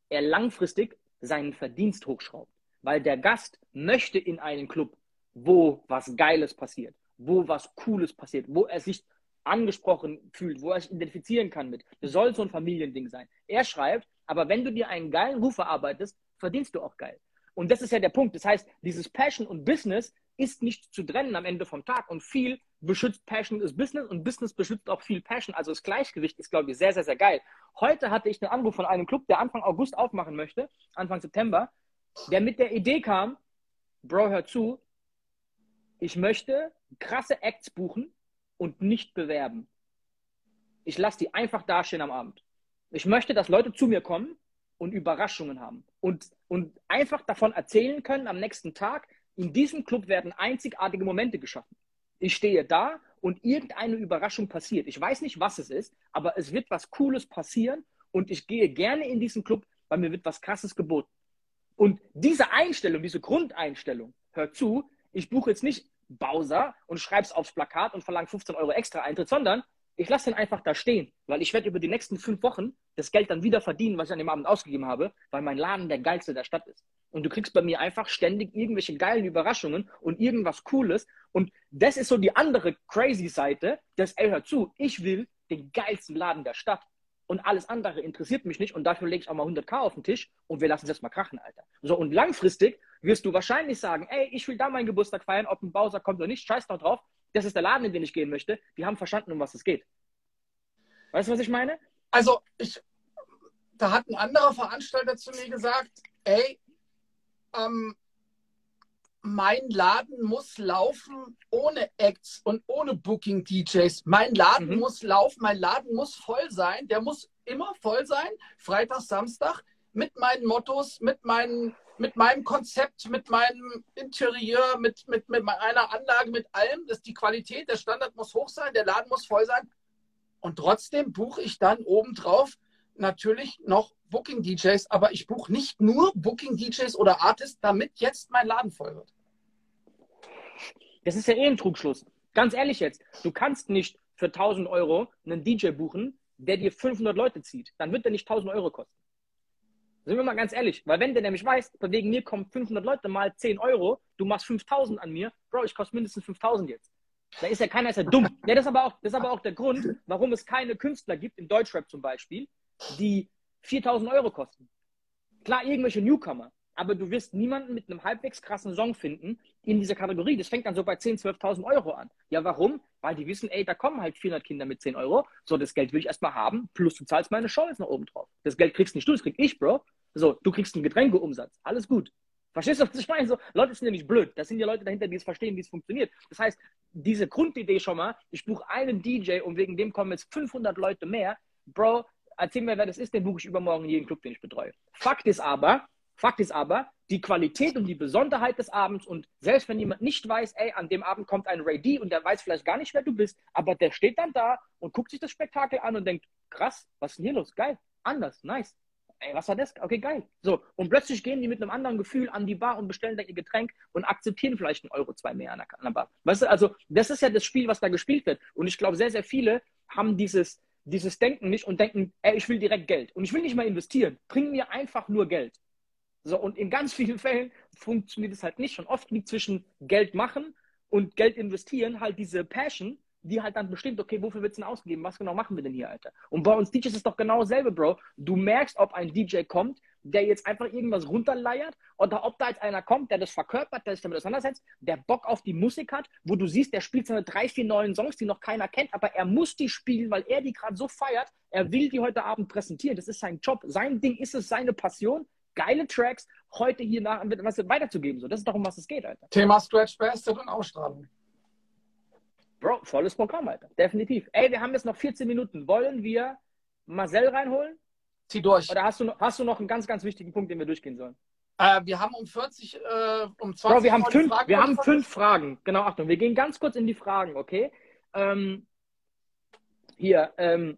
er langfristig seinen Verdienst hochschraubt. Weil der Gast möchte in einen Club, wo was Geiles passiert, wo was Cooles passiert, wo er sich angesprochen fühlt, wo er sich identifizieren kann mit. Das soll so ein Familiending sein. Er schreibt, aber wenn du dir einen geilen Ruf erarbeitest, verdienst du auch geil. Und das ist ja der Punkt. Das heißt, dieses Passion und Business ist nicht zu trennen am Ende vom Tag. Und viel beschützt Passion ist Business und Business beschützt auch viel Passion. Also das Gleichgewicht ist, glaube ich, sehr, sehr, sehr geil. Heute hatte ich einen Anruf von einem Club, der Anfang August aufmachen möchte, Anfang September, der mit der Idee kam, Bro, hör zu, ich möchte krasse Acts buchen, und nicht bewerben. Ich lasse die einfach dastehen am Abend. Ich möchte, dass Leute zu mir kommen und Überraschungen haben und, und einfach davon erzählen können am nächsten Tag, in diesem Club werden einzigartige Momente geschaffen. Ich stehe da und irgendeine Überraschung passiert. Ich weiß nicht, was es ist, aber es wird was Cooles passieren und ich gehe gerne in diesen Club, weil mir wird was Krasses geboten. Und diese Einstellung, diese Grundeinstellung, hört zu, ich buche jetzt nicht Bowser und schreib's aufs Plakat und verlang 15 Euro extra Eintritt, sondern ich lasse den einfach da stehen, weil ich werde über die nächsten fünf Wochen das Geld dann wieder verdienen, was ich an dem Abend ausgegeben habe, weil mein Laden der geilste der Stadt ist. Und du kriegst bei mir einfach ständig irgendwelche geilen Überraschungen und irgendwas Cooles. Und das ist so die andere crazy Seite, dass, ey, hör zu, ich will den geilsten Laden der Stadt und alles andere interessiert mich nicht und dafür lege ich auch mal 100k auf den Tisch und wir lassen es jetzt mal krachen, Alter. So, und langfristig wirst du wahrscheinlich sagen, ey, ich will da meinen Geburtstag feiern, ob ein Bowser kommt oder nicht, scheiß noch drauf. Das ist der Laden, in den ich gehen möchte. Die haben verstanden, um was es geht. Weißt du, was ich meine? Also, ich, da hat ein anderer Veranstalter zu mir gesagt, ey, ähm, mein Laden muss laufen ohne Acts und ohne Booking DJs. Mein Laden mhm. muss laufen, mein Laden muss voll sein. Der muss immer voll sein, Freitag, Samstag, mit meinen Mottos, mit, meinen, mit meinem Konzept, mit meinem Interieur, mit, mit, mit meiner Anlage, mit allem. Das, die Qualität, der Standard muss hoch sein, der Laden muss voll sein. Und trotzdem buche ich dann obendrauf natürlich noch Booking-DJs, aber ich buche nicht nur Booking-DJs oder Artists, damit jetzt mein Laden voll wird. Das ist ja eh ein Trugschluss. Ganz ehrlich jetzt, du kannst nicht für 1000 Euro einen DJ buchen, der dir 500 Leute zieht. Dann wird der nicht 1000 Euro kosten. Sind wir mal ganz ehrlich, weil wenn der nämlich weiß, wegen mir kommen 500 Leute mal 10 Euro, du machst 5000 an mir, Bro, ich koste mindestens 5000 jetzt. Da ist ja keiner ist ja dumm. Ja, das ist, aber auch, das ist aber auch der Grund, warum es keine Künstler gibt, im Deutschrap zum Beispiel, die 4000 Euro kosten. Klar, irgendwelche Newcomer, aber du wirst niemanden mit einem halbwegs krassen Song finden in dieser Kategorie. Das fängt dann so bei 10.000, 12.000 Euro an. Ja, warum? Weil die wissen, ey, da kommen halt 400 Kinder mit 10 Euro. So, das Geld will ich erstmal haben, plus du zahlst meine Show jetzt noch oben drauf. Das Geld kriegst nicht du, das krieg ich, Bro. So, du kriegst einen Getränkeumsatz. Alles gut. Verstehst du, was ich meine? So, Leute sind nicht blöd. Das sind ja Leute dahinter, die es verstehen, wie es funktioniert. Das heißt, diese Grundidee schon mal, ich buche einen DJ und wegen dem kommen jetzt 500 Leute mehr. Bro, erzähl mir, wer das ist, den buche ich übermorgen in jeden Club, den ich betreue. Fakt ist aber, Fakt ist aber, die Qualität und die Besonderheit des Abends und selbst wenn jemand nicht weiß, ey, an dem Abend kommt ein Ray D und der weiß vielleicht gar nicht, wer du bist, aber der steht dann da und guckt sich das Spektakel an und denkt, krass, was ist denn hier los? Geil, anders, nice ey, was war das? Okay, geil. So, und plötzlich gehen die mit einem anderen Gefühl an die Bar und bestellen da ihr Getränk und akzeptieren vielleicht einen Euro, zwei mehr an der, an der Bar. Weißt du, also das ist ja das Spiel, was da gespielt wird. Und ich glaube, sehr, sehr viele haben dieses, dieses Denken nicht und denken, ey, ich will direkt Geld. Und ich will nicht mal investieren. Bring mir einfach nur Geld. So, und in ganz vielen Fällen funktioniert es halt nicht. Und oft liegt zwischen Geld machen und Geld investieren halt diese Passion, die halt dann bestimmt, okay, wofür wird es denn ausgegeben? Was genau machen wir denn hier, Alter? Und bei uns DJs ist es doch genau dasselbe, Bro. Du merkst, ob ein DJ kommt, der jetzt einfach irgendwas runterleiert oder ob da jetzt einer kommt, der das verkörpert, der sich damit auseinandersetzt, der Bock auf die Musik hat, wo du siehst, der spielt seine drei, vier neuen Songs, die noch keiner kennt, aber er muss die spielen, weil er die gerade so feiert. Er will die heute Abend präsentieren. Das ist sein Job. Sein Ding ist es, seine Passion. Geile Tracks heute hier nach, was weiterzugeben. So, das ist doch um was es geht, Alter. Thema Stretch Bastard und Ausstrahlung. Bro, volles Programm, Alter. Definitiv. Ey, wir haben jetzt noch 14 Minuten. Wollen wir Marcel reinholen? Zieh durch. Oder hast du, noch, hast du noch einen ganz, ganz wichtigen Punkt, den wir durchgehen sollen? Äh, wir haben um 40, äh, um 20 Bro, wir haben, fünf, Fragen wir haben fünf Fragen. Genau, Achtung, wir gehen ganz kurz in die Fragen, okay? Ähm, hier, ähm,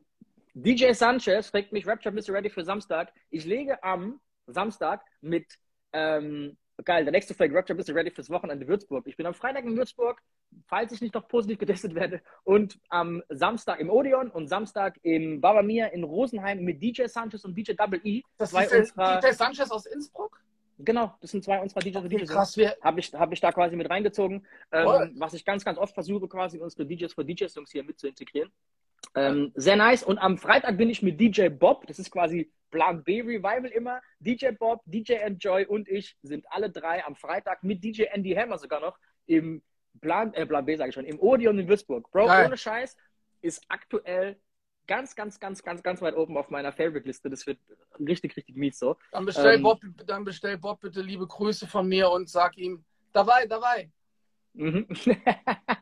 DJ Sanchez fragt mich, Rapture, bist du ready für Samstag? Ich lege am Samstag mit, ähm, geil, der nächste Frage, Rapture, bist du ready fürs Wochenende Würzburg? Ich bin am Freitag in Würzburg, falls ich nicht noch positiv getestet werde. Und am Samstag im Odeon und Samstag im Baba Mia in Rosenheim mit DJ Sanchez und DJ Double E. Das ist unserer, DJ Sanchez aus Innsbruck? Genau, das sind zwei unserer DJs DJs. Krass, wir habe ich, hab ich da quasi mit reingezogen, ähm, was ich ganz, ganz oft versuche, quasi unsere DJs für DJs-Jungs hier mit zu integrieren. Ähm, sehr nice. Und am Freitag bin ich mit DJ Bob, das ist quasi Plan B Revival immer. DJ Bob, DJ Enjoy und ich sind alle drei am Freitag mit DJ Andy Hammer sogar noch im Plan, äh, Plan B, sage ich schon, im Odeon in Würzburg. Bro, Geil. ohne Scheiß, ist aktuell ganz, ganz, ganz, ganz, ganz weit oben auf meiner Favorite-Liste. Das wird richtig, richtig mies so. Dann bestell, ähm, Bob, dann bestell Bob bitte liebe Grüße von mir und sag ihm, dabei, dabei.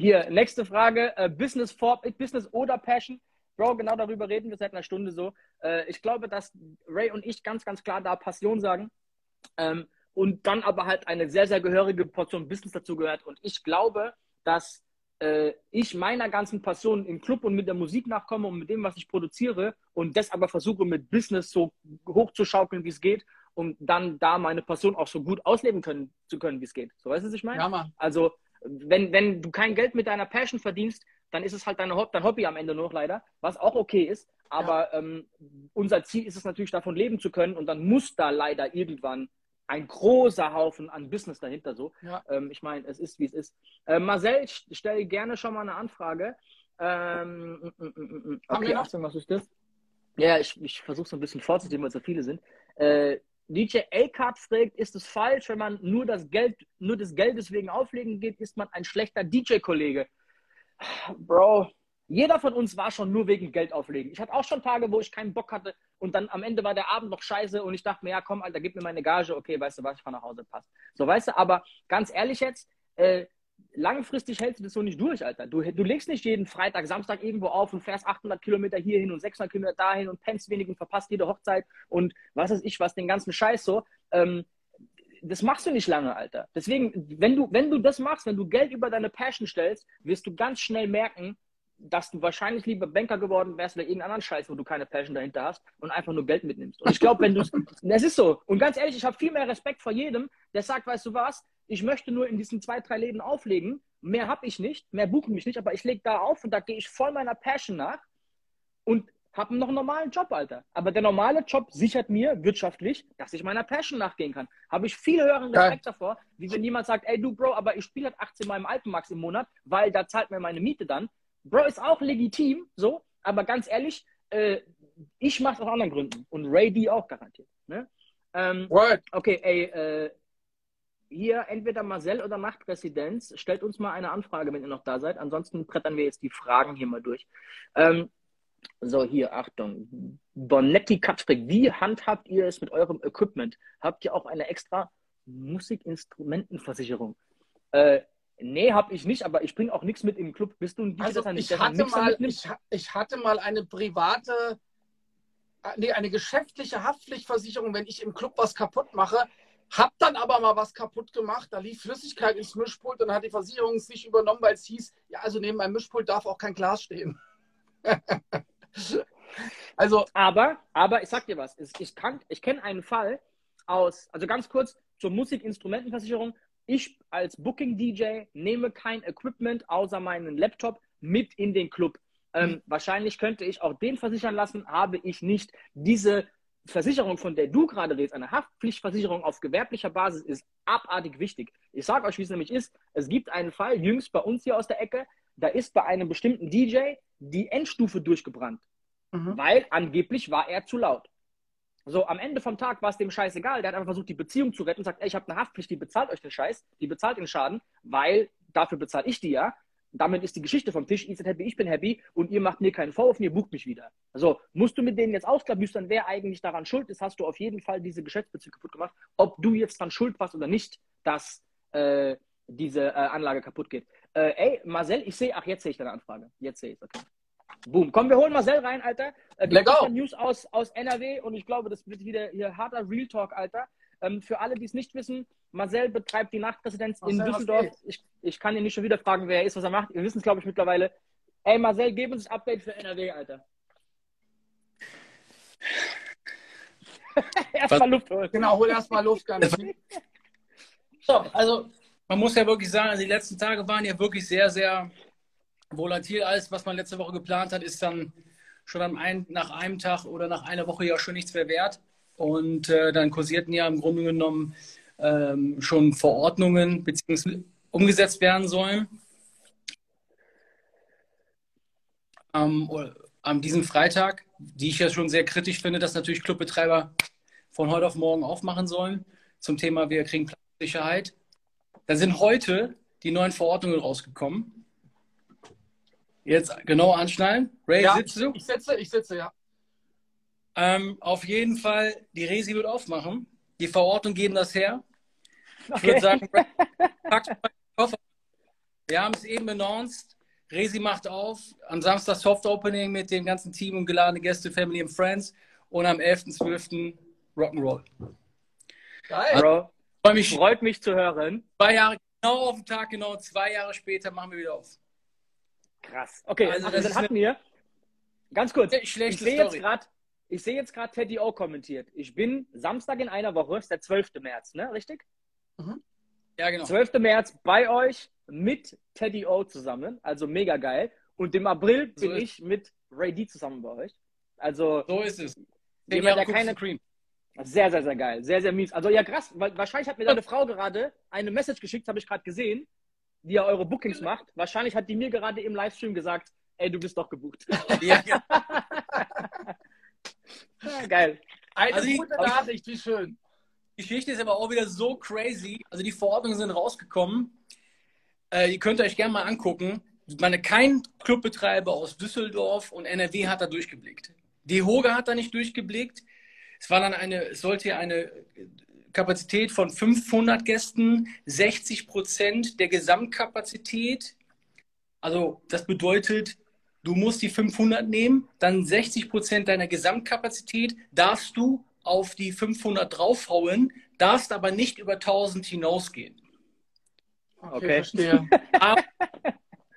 Hier, nächste Frage. Äh, Business, for, Business oder Passion? Bro, genau darüber reden wir seit einer Stunde so. Äh, ich glaube, dass Ray und ich ganz, ganz klar da Passion sagen. Ähm, und dann aber halt eine sehr, sehr gehörige Portion Business dazu gehört. Und ich glaube, dass äh, ich meiner ganzen Passion im Club und mit der Musik nachkomme und mit dem, was ich produziere und das aber versuche mit Business so hochzuschaukeln, wie es geht, um dann da meine Passion auch so gut ausleben können, zu können, wie es geht. So weißt du, was ich meine? Ja, Mann. Also, wenn, wenn du kein Geld mit deiner Passion verdienst, dann ist es halt deine, dein Hobby am Ende nur noch leider, was auch okay ist. Aber ja. ähm, unser Ziel ist es natürlich, davon leben zu können und dann muss da leider irgendwann ein großer Haufen an Business dahinter so. Ja. Ähm, ich meine, es ist, wie es ist. Äh, Marcel, stell gerne schon mal eine Anfrage. Ähm, mm, mm, mm, okay, Achtung, was ist das? Ja, ich, ich versuche so ein bisschen vorzunehmen, weil so viele sind. Äh, DJ A-Card fragt, ist es falsch, wenn man nur das Geld, nur des Geldes wegen auflegen geht, ist man ein schlechter DJ-Kollege? Bro, jeder von uns war schon nur wegen Geld auflegen. Ich hatte auch schon Tage, wo ich keinen Bock hatte und dann am Ende war der Abend noch scheiße und ich dachte mir, ja komm, Alter, gib mir meine Gage, okay, weißt du was, ich fahr nach Hause, passt. So, weißt du, aber ganz ehrlich jetzt, äh, langfristig hältst du das so nicht durch, Alter. Du, du legst nicht jeden Freitag, Samstag irgendwo auf und fährst 800 Kilometer hierhin und 600 Kilometer dahin und pennst wenig und verpasst jede Hochzeit und was weiß ich was, den ganzen Scheiß so. Ähm, das machst du nicht lange, Alter. Deswegen, wenn du, wenn du das machst, wenn du Geld über deine Passion stellst, wirst du ganz schnell merken, dass du wahrscheinlich lieber Banker geworden wärst oder irgendeinen anderen Scheiß, wo du keine Passion dahinter hast und einfach nur Geld mitnimmst. Und ich glaube, wenn du es ist so. Und ganz ehrlich, ich habe viel mehr Respekt vor jedem, der sagt, weißt du was, ich möchte nur in diesen zwei, drei Läden auflegen. Mehr habe ich nicht, mehr buchen mich nicht, aber ich lege da auf und da gehe ich voll meiner Passion nach und habe noch einen normalen Job, Alter. Aber der normale Job sichert mir wirtschaftlich, dass ich meiner Passion nachgehen kann. Habe ich viel höheren Respekt Geil. davor, wie wenn jemand sagt, ey du Bro, aber ich spiele halt 18 Mal im Alpenmax im Monat, weil da zahlt mir meine Miete dann. Bro, ist auch legitim, so, aber ganz ehrlich, äh, ich mache es aus anderen Gründen. Und Ray D auch garantiert. Ne? Ähm, okay, ey, äh, hier entweder Marcel oder Machtresidenz, stellt uns mal eine Anfrage, wenn ihr noch da seid. Ansonsten brettern wir jetzt die Fragen hier mal durch. Ähm, so, hier, Achtung. Bonetti Katschbeck, wie handhabt ihr es mit eurem Equipment? Habt ihr auch eine extra Musikinstrumentenversicherung? Äh, nee, habe ich nicht, aber ich bringe auch nichts mit im Club. Bist du ein also ich hatte, mal, ich, ich, hatte mal eine private, äh, nee, eine geschäftliche Haftpflichtversicherung, wenn ich im Club was kaputt mache. Hab dann aber mal was kaputt gemacht. Da lief Flüssigkeit ins Mischpult und dann hat die Versicherung sich übernommen, weil es hieß, ja, also neben meinem Mischpult darf auch kein Glas stehen. also. Aber, aber ich sag dir was. Ich, kann, ich kenne einen Fall aus, also ganz kurz zur Musikinstrumentenversicherung. Ich als Booking-DJ nehme kein Equipment außer meinen Laptop mit in den Club. Ähm, mhm. Wahrscheinlich könnte ich auch den versichern lassen, habe ich nicht. Diese Versicherung, von der du gerade redest, eine Haftpflichtversicherung auf gewerblicher Basis, ist abartig wichtig. Ich sage euch, wie es nämlich ist. Es gibt einen Fall, jüngst bei uns hier aus der Ecke, da ist bei einem bestimmten DJ die Endstufe durchgebrannt, mhm. weil angeblich war er zu laut. So, am Ende vom Tag war es dem scheißegal. Der hat einfach versucht, die Beziehung zu retten und sagt, ey, ich habe eine Haftpflicht, die bezahlt euch den Scheiß, die bezahlt den Schaden, weil dafür bezahle ich die ja. Damit ist die Geschichte vom Tisch, ihr seid happy, ich bin happy und ihr macht mir keinen Vorwurf und ihr bucht mich wieder. Also musst du mit denen jetzt ausklabüstern, wer eigentlich daran schuld ist, hast du auf jeden Fall diese Geschäftsbeziehung kaputt gemacht. Ob du jetzt dran schuld warst oder nicht, dass äh, diese äh, Anlage kaputt geht. Äh, ey, Marcel, ich sehe, ach, jetzt sehe ich deine Anfrage. Jetzt sehe ich es, okay. Boom. Komm, wir holen Marcel rein, Alter. Äh, go. News aus, aus NRW und ich glaube, das wird wieder hier harter Real Talk, Alter. Ähm, für alle, die es nicht wissen, Marcel betreibt die Nachtpräsidenz in Düsseldorf. Ich, ich kann ihn nicht schon wieder fragen, wer er ist, was er macht. Wir wissen es, glaube ich, mittlerweile. Ey, Marcel, gib uns ein Update für NRW, Alter. erstmal Luft holen. Genau, hol erstmal Luft. so, also man muss ja wirklich sagen, also die letzten Tage waren ja wirklich sehr, sehr volatil. Alles, was man letzte Woche geplant hat, ist dann schon ein, nach einem Tag oder nach einer Woche ja schon nichts mehr wert. Und äh, dann kursierten ja im Grunde genommen ähm, schon Verordnungen beziehungsweise umgesetzt werden sollen. Ähm, an diesem Freitag, die ich ja schon sehr kritisch finde, dass natürlich Clubbetreiber von heute auf morgen aufmachen sollen zum Thema, wir kriegen Sicherheit. Da sind heute die neuen Verordnungen rausgekommen. Jetzt genau anschneiden. Ray, ja, sitzt du? Ich sitze, ich sitze, ja. Ähm, auf jeden Fall, die Resi wird aufmachen. Die Verordnungen geben das her. Okay. Ich würde sagen, Koffer. Wir haben es eben announced. Resi macht auf. Am Samstag Soft Opening mit dem ganzen Team und geladene Gäste, Family and Friends. Und am 11.12. Rock'n'Roll. Geil. Bro, Freut mich, Freut mich zu hören. Zwei Jahre, genau auf den Tag, genau zwei Jahre später machen wir wieder auf. Krass. Okay, also, also dann hatten wir, ganz kurz, ich sehe jetzt gerade, ich sehe jetzt gerade Teddy O kommentiert. Ich bin Samstag in einer Woche, ist der 12. März, ne? Richtig? Mhm. Ja, genau. 12. März bei euch mit Teddy O zusammen, also mega geil. Und im April bin ich mit Ray D zusammen bei euch. Also. So ist es. Jemand, der keine, Cream. Sehr, sehr, sehr geil. Sehr, sehr mies. Also ja, krass, weil wahrscheinlich hat mir deine Frau gerade eine Message geschickt, habe ich gerade gesehen, die ja eure Bookings macht. Wahrscheinlich hat die mir gerade im Livestream gesagt, ey, du bist doch gebucht. Ja, ja. ja geil. Eine also gute Nachricht, wie schön. Die Geschichte ist aber auch wieder so crazy. Also die Verordnungen sind rausgekommen. Äh, ihr könnt euch gerne mal angucken. Ich meine, kein Clubbetreiber aus Düsseldorf und NRW hat da durchgeblickt. Die Hoge hat da nicht durchgeblickt. Es war dann eine, es sollte ja eine Kapazität von 500 Gästen, 60 Prozent der Gesamtkapazität. Also das bedeutet, du musst die 500 nehmen, dann 60 Prozent deiner Gesamtkapazität darfst du auf die 500 draufhauen, darfst aber nicht über 1000 hinausgehen. Okay, okay. verstehe. Aber,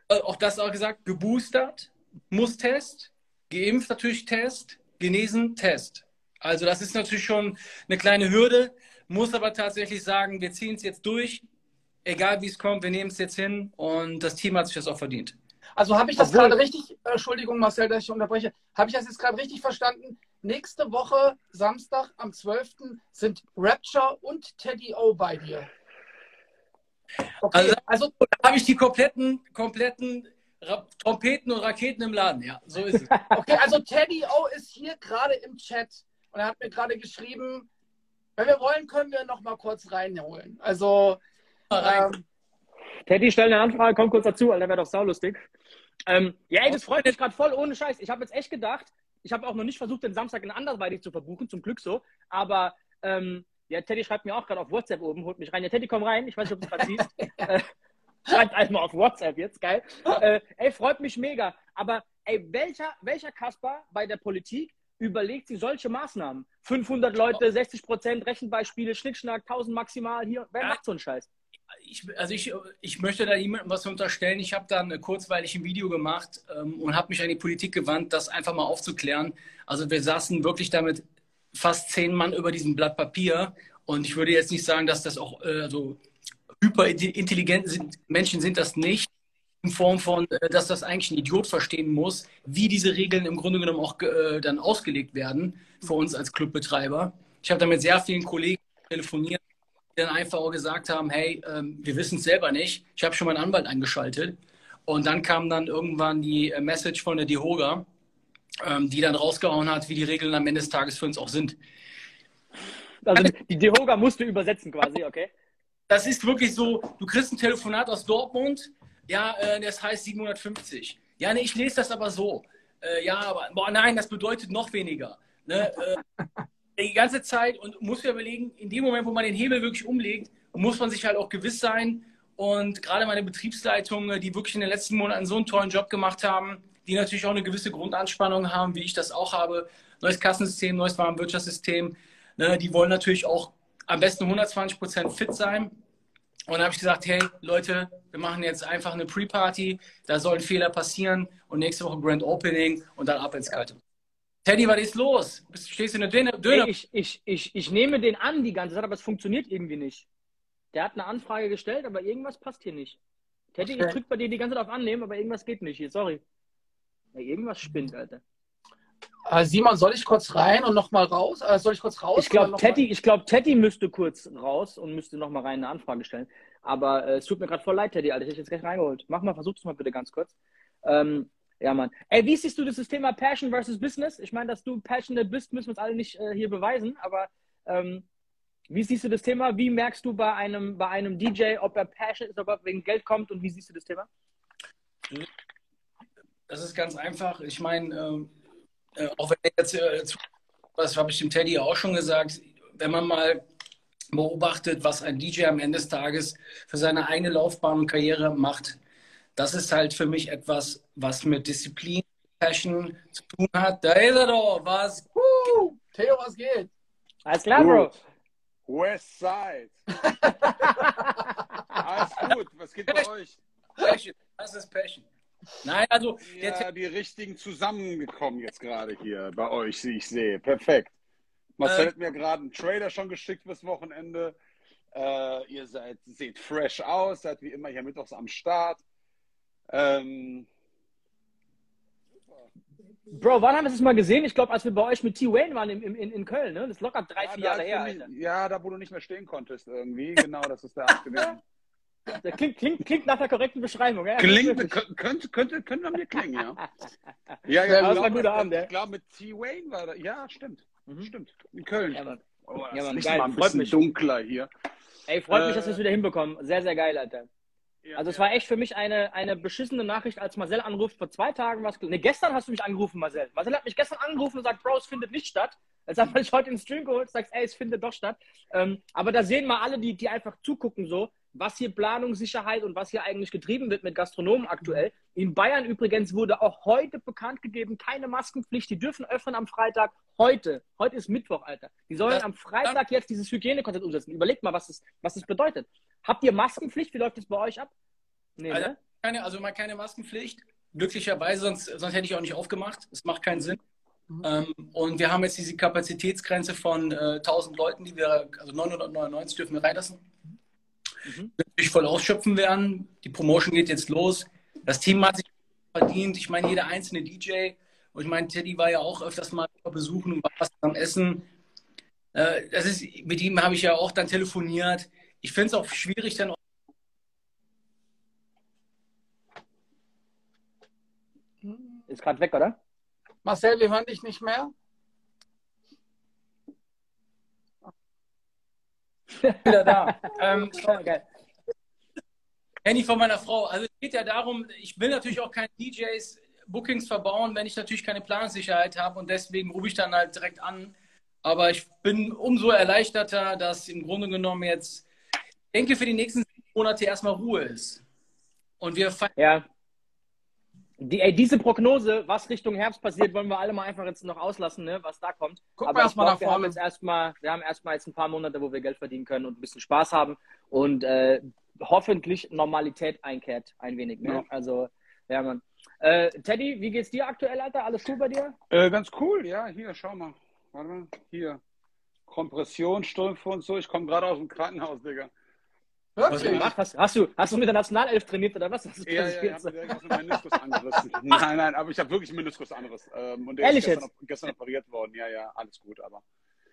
äh, auch das auch gesagt, geboostert. muss Test, geimpft natürlich Test, genesen Test. Also das ist natürlich schon eine kleine Hürde, muss aber tatsächlich sagen, wir ziehen es jetzt durch, egal wie es kommt, wir nehmen es jetzt hin und das Team hat sich das auch verdient. Also habe ich das gerade richtig, äh, Entschuldigung Marcel, dass ich unterbreche, habe ich das jetzt gerade richtig verstanden? Nächste Woche, Samstag am 12. sind Rapture und Teddy O bei dir. Okay, also, also da habe ich die kompletten, kompletten Ra Trompeten und Raketen im Laden, ja, so ist es. okay, also Teddy O ist hier gerade im Chat und er hat mir gerade geschrieben, wenn wir wollen, können wir noch mal kurz reinholen. Also ähm, Teddy, stell eine Anfrage, komm kurz dazu, Alter, wäre doch saulustig. Ähm, ja, ey, das freut mich gerade voll, ohne Scheiß. Ich habe jetzt echt gedacht, ich habe auch noch nicht versucht, den Samstag in anderweitig zu verbuchen, zum Glück so. Aber ähm, ja, Teddy schreibt mir auch gerade auf WhatsApp oben, holt mich rein. Ja, Teddy, komm rein. Ich weiß nicht, ob du es gerade siehst. äh, schreibt einfach mal auf WhatsApp jetzt, geil. Äh, ey, freut mich mega. Aber ey, welcher, welcher Kasper bei der Politik überlegt sich solche Maßnahmen? 500 Leute, 60 Prozent, Rechenbeispiele, Schnickschnack, 1000 maximal hier. Wer ja. macht so einen Scheiß? ich, also ich, ich möchte da niemandem was unterstellen. Ich habe dann kurzweilig ein Video gemacht ähm, und habe mich an die Politik gewandt, das einfach mal aufzuklären. Also wir saßen wirklich damit fast zehn Mann über diesem Blatt Papier und ich würde jetzt nicht sagen, dass das auch äh, also hyperintelligente sind, Menschen sind das nicht in Form von, äh, dass das eigentlich ein Idiot verstehen muss, wie diese Regeln im Grunde genommen auch äh, dann ausgelegt werden für uns als Clubbetreiber. Ich habe da mit sehr vielen Kollegen telefoniert die dann einfach auch gesagt haben, hey, ähm, wir wissen es selber nicht. Ich habe schon meinen Anwalt eingeschaltet. Und dann kam dann irgendwann die äh, Message von der DIHOGA, ähm, die dann rausgehauen hat, wie die Regeln am Ende des Tages für uns auch sind. Also die DIHOGA musste übersetzen quasi, okay? Das ist wirklich so, du kriegst ein Telefonat aus Dortmund, ja, äh, das heißt 750. Ja, nee, ich lese das aber so. Äh, ja, aber boah, nein, das bedeutet noch weniger. Ne? Äh, die ganze Zeit und muss ja überlegen, in dem Moment, wo man den Hebel wirklich umlegt, muss man sich halt auch gewiss sein. Und gerade meine Betriebsleitung, die wirklich in den letzten Monaten so einen tollen Job gemacht haben, die natürlich auch eine gewisse Grundanspannung haben, wie ich das auch habe. Neues Kassensystem, neues Warenwirtschaftssystem. Ne, die wollen natürlich auch am besten 120 Prozent fit sein. Und da habe ich gesagt, hey Leute, wir machen jetzt einfach eine Pre-Party, da sollen Fehler passieren und nächste Woche Grand Opening und dann ab ins Kalte. Teddy, was ist los? Stehst du in der Döner? Hey, ich, ich, ich, ich nehme den an die ganze Zeit, aber es funktioniert irgendwie nicht. Der hat eine Anfrage gestellt, aber irgendwas passt hier nicht. Teddy, okay. ich drücke bei dir die ganze Zeit auf Annehmen, aber irgendwas geht nicht hier. Sorry. Ja, irgendwas spinnt, Alter. Äh, Simon, soll ich kurz rein und nochmal raus? Äh, soll ich kurz raus? Ich glaube, Teddy, glaub, Teddy müsste kurz raus und müsste nochmal rein eine Anfrage stellen. Aber äh, es tut mir gerade voll leid, Teddy, Alter. Ich hätte jetzt gleich reingeholt. Mach mal, versuch es mal bitte ganz kurz. Ähm, ja, Mann. Ey, wie siehst du das Thema Passion versus Business? Ich meine, dass du passionate bist, müssen wir uns alle nicht äh, hier beweisen, aber ähm, wie siehst du das Thema? Wie merkst du bei einem, bei einem DJ, ob er passionate ist, ob er wegen Geld kommt und wie siehst du das Thema? Das ist ganz einfach. Ich meine, ähm, äh, auch wenn jetzt, äh, was habe ich dem Teddy auch schon gesagt, wenn man mal beobachtet, was ein DJ am Ende des Tages für seine eigene Laufbahn und Karriere macht, das ist halt für mich etwas, was mit Disziplin, Passion zu tun hat. Da ist er doch, was? Uh, Theo, was geht? Alles klar, Bro. West Side. Alles gut, was geht bei euch? Passion, das ist Passion. Nein, also. Ja, die richtigen zusammengekommen jetzt gerade hier bei euch, wie ich sehe. Perfekt. Marcel äh, hat mir gerade einen Trailer schon geschickt bis Wochenende. Äh, ihr seid, seht fresh aus, seid wie immer hier mittwochs am Start. Ähm, Bro, wann haben wir das mal gesehen? Ich glaube, als wir bei euch mit T-Wayne waren in, in, in Köln, ne? Das ist locker drei, ja, vier Jahre her. Nicht, ja, da wo du nicht mehr stehen konntest irgendwie. Genau, das ist der gewesen. Klingt, klingt, klingt nach der korrekten Beschreibung. Ja? Klingt, könnte, könnte, könnte mir klingen, ja. ja, ja, das war ein guter Abend, ja. Ich glaube, mit T-Wayne war das. Ja, stimmt. Mhm. Stimmt. In Köln. Ja, Mann. Oh, das ja, Mann, ist geil. mal ein bisschen dunkler hier. Ey, freut äh, mich, dass wir es wieder hinbekommen. Sehr, sehr geil, Alter also es war echt für mich eine, eine beschissene Nachricht, als Marcel anruft. Vor zwei Tagen was. Ne, gestern hast du mich angerufen, Marcel. Marcel hat mich gestern angerufen und sagt, Bro, es findet nicht statt. Jetzt habe ich heute ins Stream geholt, sagst, ey, es findet doch statt. Ähm, aber da sehen mal alle, die, die einfach zugucken, so, was hier Planungssicherheit und was hier eigentlich getrieben wird mit Gastronomen aktuell. In Bayern übrigens wurde auch heute bekannt gegeben, keine Maskenpflicht. Die dürfen öffnen am Freitag. Heute. Heute ist Mittwoch, Alter. Die sollen am Freitag jetzt dieses Hygienekonzept umsetzen. Überlegt mal, was das, was das bedeutet. Habt ihr Maskenpflicht? Wie läuft das bei euch ab? Nee, also, ne? keine, also mal keine Maskenpflicht. glücklicherweise, sonst, sonst hätte ich auch nicht aufgemacht. Es macht keinen Sinn. Ähm, und wir haben jetzt diese Kapazitätsgrenze von äh, 1000 Leuten, die wir, also 999 dürfen wir reinlassen. Mhm. Natürlich voll ausschöpfen werden. Die Promotion geht jetzt los. Das Team hat sich verdient. Ich meine, jeder einzelne DJ. Und ich meine, Teddy war ja auch öfters mal besuchen und war was am Essen. Äh, das ist, mit ihm habe ich ja auch dann telefoniert. Ich finde es auch schwierig, dann Ist gerade weg, oder? Marcel, wir hören dich nicht mehr. Wieder da. ähm. Handy von meiner Frau. Also es geht ja darum, ich will natürlich auch keine DJs Bookings verbauen, wenn ich natürlich keine Planungssicherheit habe und deswegen rufe ich dann halt direkt an. Aber ich bin umso erleichterter, dass im Grunde genommen jetzt, ich denke, für die nächsten Monate erstmal Ruhe ist. Und wir feiern Ja. Die, ey, diese Prognose, was Richtung Herbst passiert, wollen wir alle mal einfach jetzt noch auslassen, ne, was da kommt. Gucken wir ich erst mal glaub, nach wir haben vorne. jetzt erstmal, wir haben erstmal jetzt ein paar Monate, wo wir Geld verdienen können und ein bisschen Spaß haben und äh, hoffentlich Normalität einkehrt, ein wenig. Ne? Ja. Also, ja, Mann. Äh, Teddy, wie geht's dir aktuell, Alter? Alles cool bei dir? Äh, ganz cool, ja. Hier, schau mal. Warte mal. Hier. Kompressionsstrümpfe und so. Ich komme gerade aus dem Krankenhaus, Digga. Wirklich? Gemacht? Hast, hast, du, hast du mit der Nationalelf trainiert oder was? Was ist Ja, ja, ich habe direkt aus Meniskus angerissen. Nein, nein, aber ich habe wirklich einen Meniskus angerissen. Ähm, und der Ehrlich ist gestern, gestern operiert worden. Ja, ja, alles gut, aber.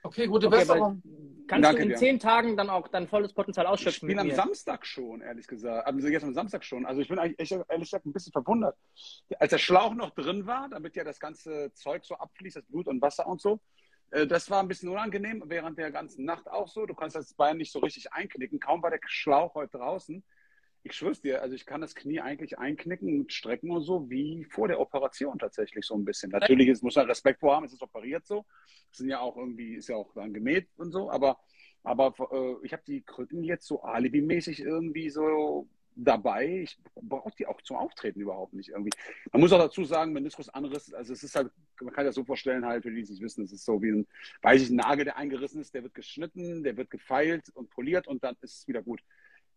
Okay, gute Okay, Besserung. kannst Danke du in dir. zehn Tagen dann auch dein volles Potenzial Ich ausschöpfen? spiele am mit mir? Samstag schon, ehrlich gesagt. Also jetzt am Samstag schon. Also ich bin eigentlich echt, ehrlich gesagt ein bisschen verwundert. Als der Schlauch noch drin war, damit ja das ganze Zeug so abfließt, das Blut und Wasser und so, das war ein bisschen unangenehm, während der ganzen Nacht auch so. Du kannst das Bein nicht so richtig einknicken. Kaum war der Schlauch heute draußen. Ich schwör's dir, also ich kann das Knie eigentlich einknicken und strecken und so, wie vor der Operation tatsächlich so ein bisschen. Natürlich ist, muss man Respekt vor haben, es ist operiert so. Es sind ja auch irgendwie, ist ja auch dann gemäht und so, aber aber äh, ich habe die Krücken jetzt so alibimäßig irgendwie so dabei. Ich brauche die auch zum Auftreten überhaupt nicht irgendwie. Man muss auch dazu sagen, Meniskusanriss, also es ist halt, man kann das so vorstellen halt, für die, die es nicht wissen, es ist so wie ein, weiß ich, ein Nagel, der eingerissen ist, der wird geschnitten, der wird gefeilt und poliert und dann ist es wieder gut.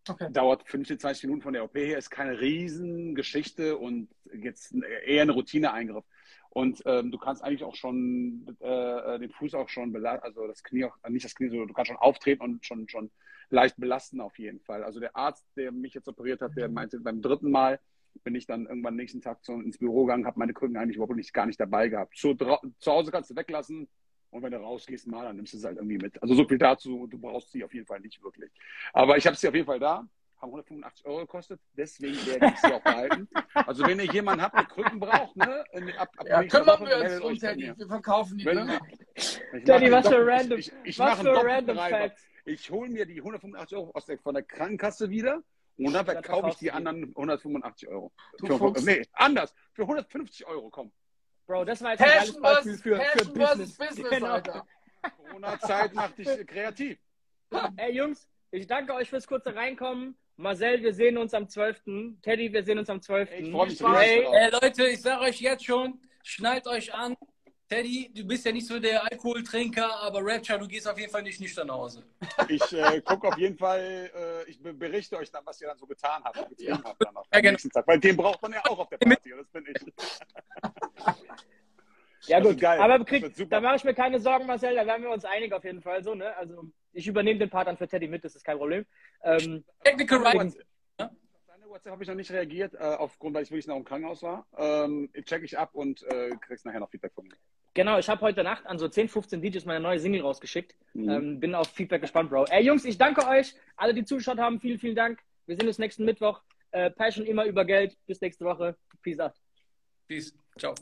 Okay. Dauert 15, 20 Minuten von der OP her, ist keine Riesengeschichte und jetzt eher eine Routineeingriff. Und ähm, du kannst eigentlich auch schon äh, den Fuß auch schon belasten, also das Knie auch, nicht das Knie, sondern du kannst schon auftreten und schon, schon leicht belasten auf jeden Fall. Also der Arzt, der mich jetzt operiert hat, der meinte, beim dritten Mal bin ich dann irgendwann nächsten Tag so ins Büro gegangen, habe meine Krücken eigentlich überhaupt nicht, gar nicht dabei gehabt. Zu, zu Hause kannst du weglassen und wenn du rausgehst mal, dann nimmst du es halt irgendwie mit. Also so viel dazu, du brauchst sie auf jeden Fall nicht wirklich. Aber ich habe sie auf jeden Fall da, haben 185 Euro gekostet, deswegen werde ich sie auch behalten. Also wenn ihr jemanden habt, der Krücken braucht, ne, ab, ab Ja, kümmern Woche, wir uns um Teddy. Wir verkaufen die. Wenn- Ne? Ich Teddy, was für random- ich, ich was für random. Facts. Ich hole mir die 185 Euro aus der, von der Krankenkasse wieder und dann verkaufe ich die anderen 185 Euro. Du Für, nee, anders. Für 150 Euro, komm. Bro, das war jetzt ein geiles Passion Beispiel versus, für, für Business. Business, Genau. Alter. Corona-Zeit macht dich kreativ. Ey, Jungs, ich danke euch fürs kurze Reinkommen. Marcel, wir sehen uns am 12. Teddy, wir sehen uns am 12. Ich freue mich Hey, drauf. Ey, Leute, ich sage euch jetzt schon, schnallt euch an. Teddy, du bist ja nicht so der Alkoholtrinker, aber Rapture, du gehst auf jeden Fall nicht nüchtern nach Hause. Ich äh, gucke auf jeden Fall, äh, ich be- berichte euch dann, was ihr dann so getan habt und getrieben habt dann Ja, genau. nächsten Tag. Weil den braucht man ja auch auf der Party, das bin ich. Ja Das gut, geil. aber krieg, da mache ich mir keine Sorgen, Marcel, da werden wir uns einig auf jeden Fall so, ne? Also ich übernehme den Part dann für Teddy mit, das ist kein Problem. Ähm, Technical Right. WhatsApp habe ich noch nicht reagiert, äh, aufgrund, weil ich wirklich noch im Krankenhaus war. Ähm, check ich ab und äh, kriegst nachher noch Feedback von mir. genau, ich habe heute Nacht an so 10, 15 DJs meine neue Single rausgeschickt. Mhm. Ähm, bin auf Feedback gespannt, Bro. Ey Jungs, ich danke euch, alle die zugeschaut haben, vielen, vielen Dank. Wir sehen uns nächsten Mittwoch. Äh, Passion immer über Geld. Bis nächste Woche. Peace out. Peace. Ciao.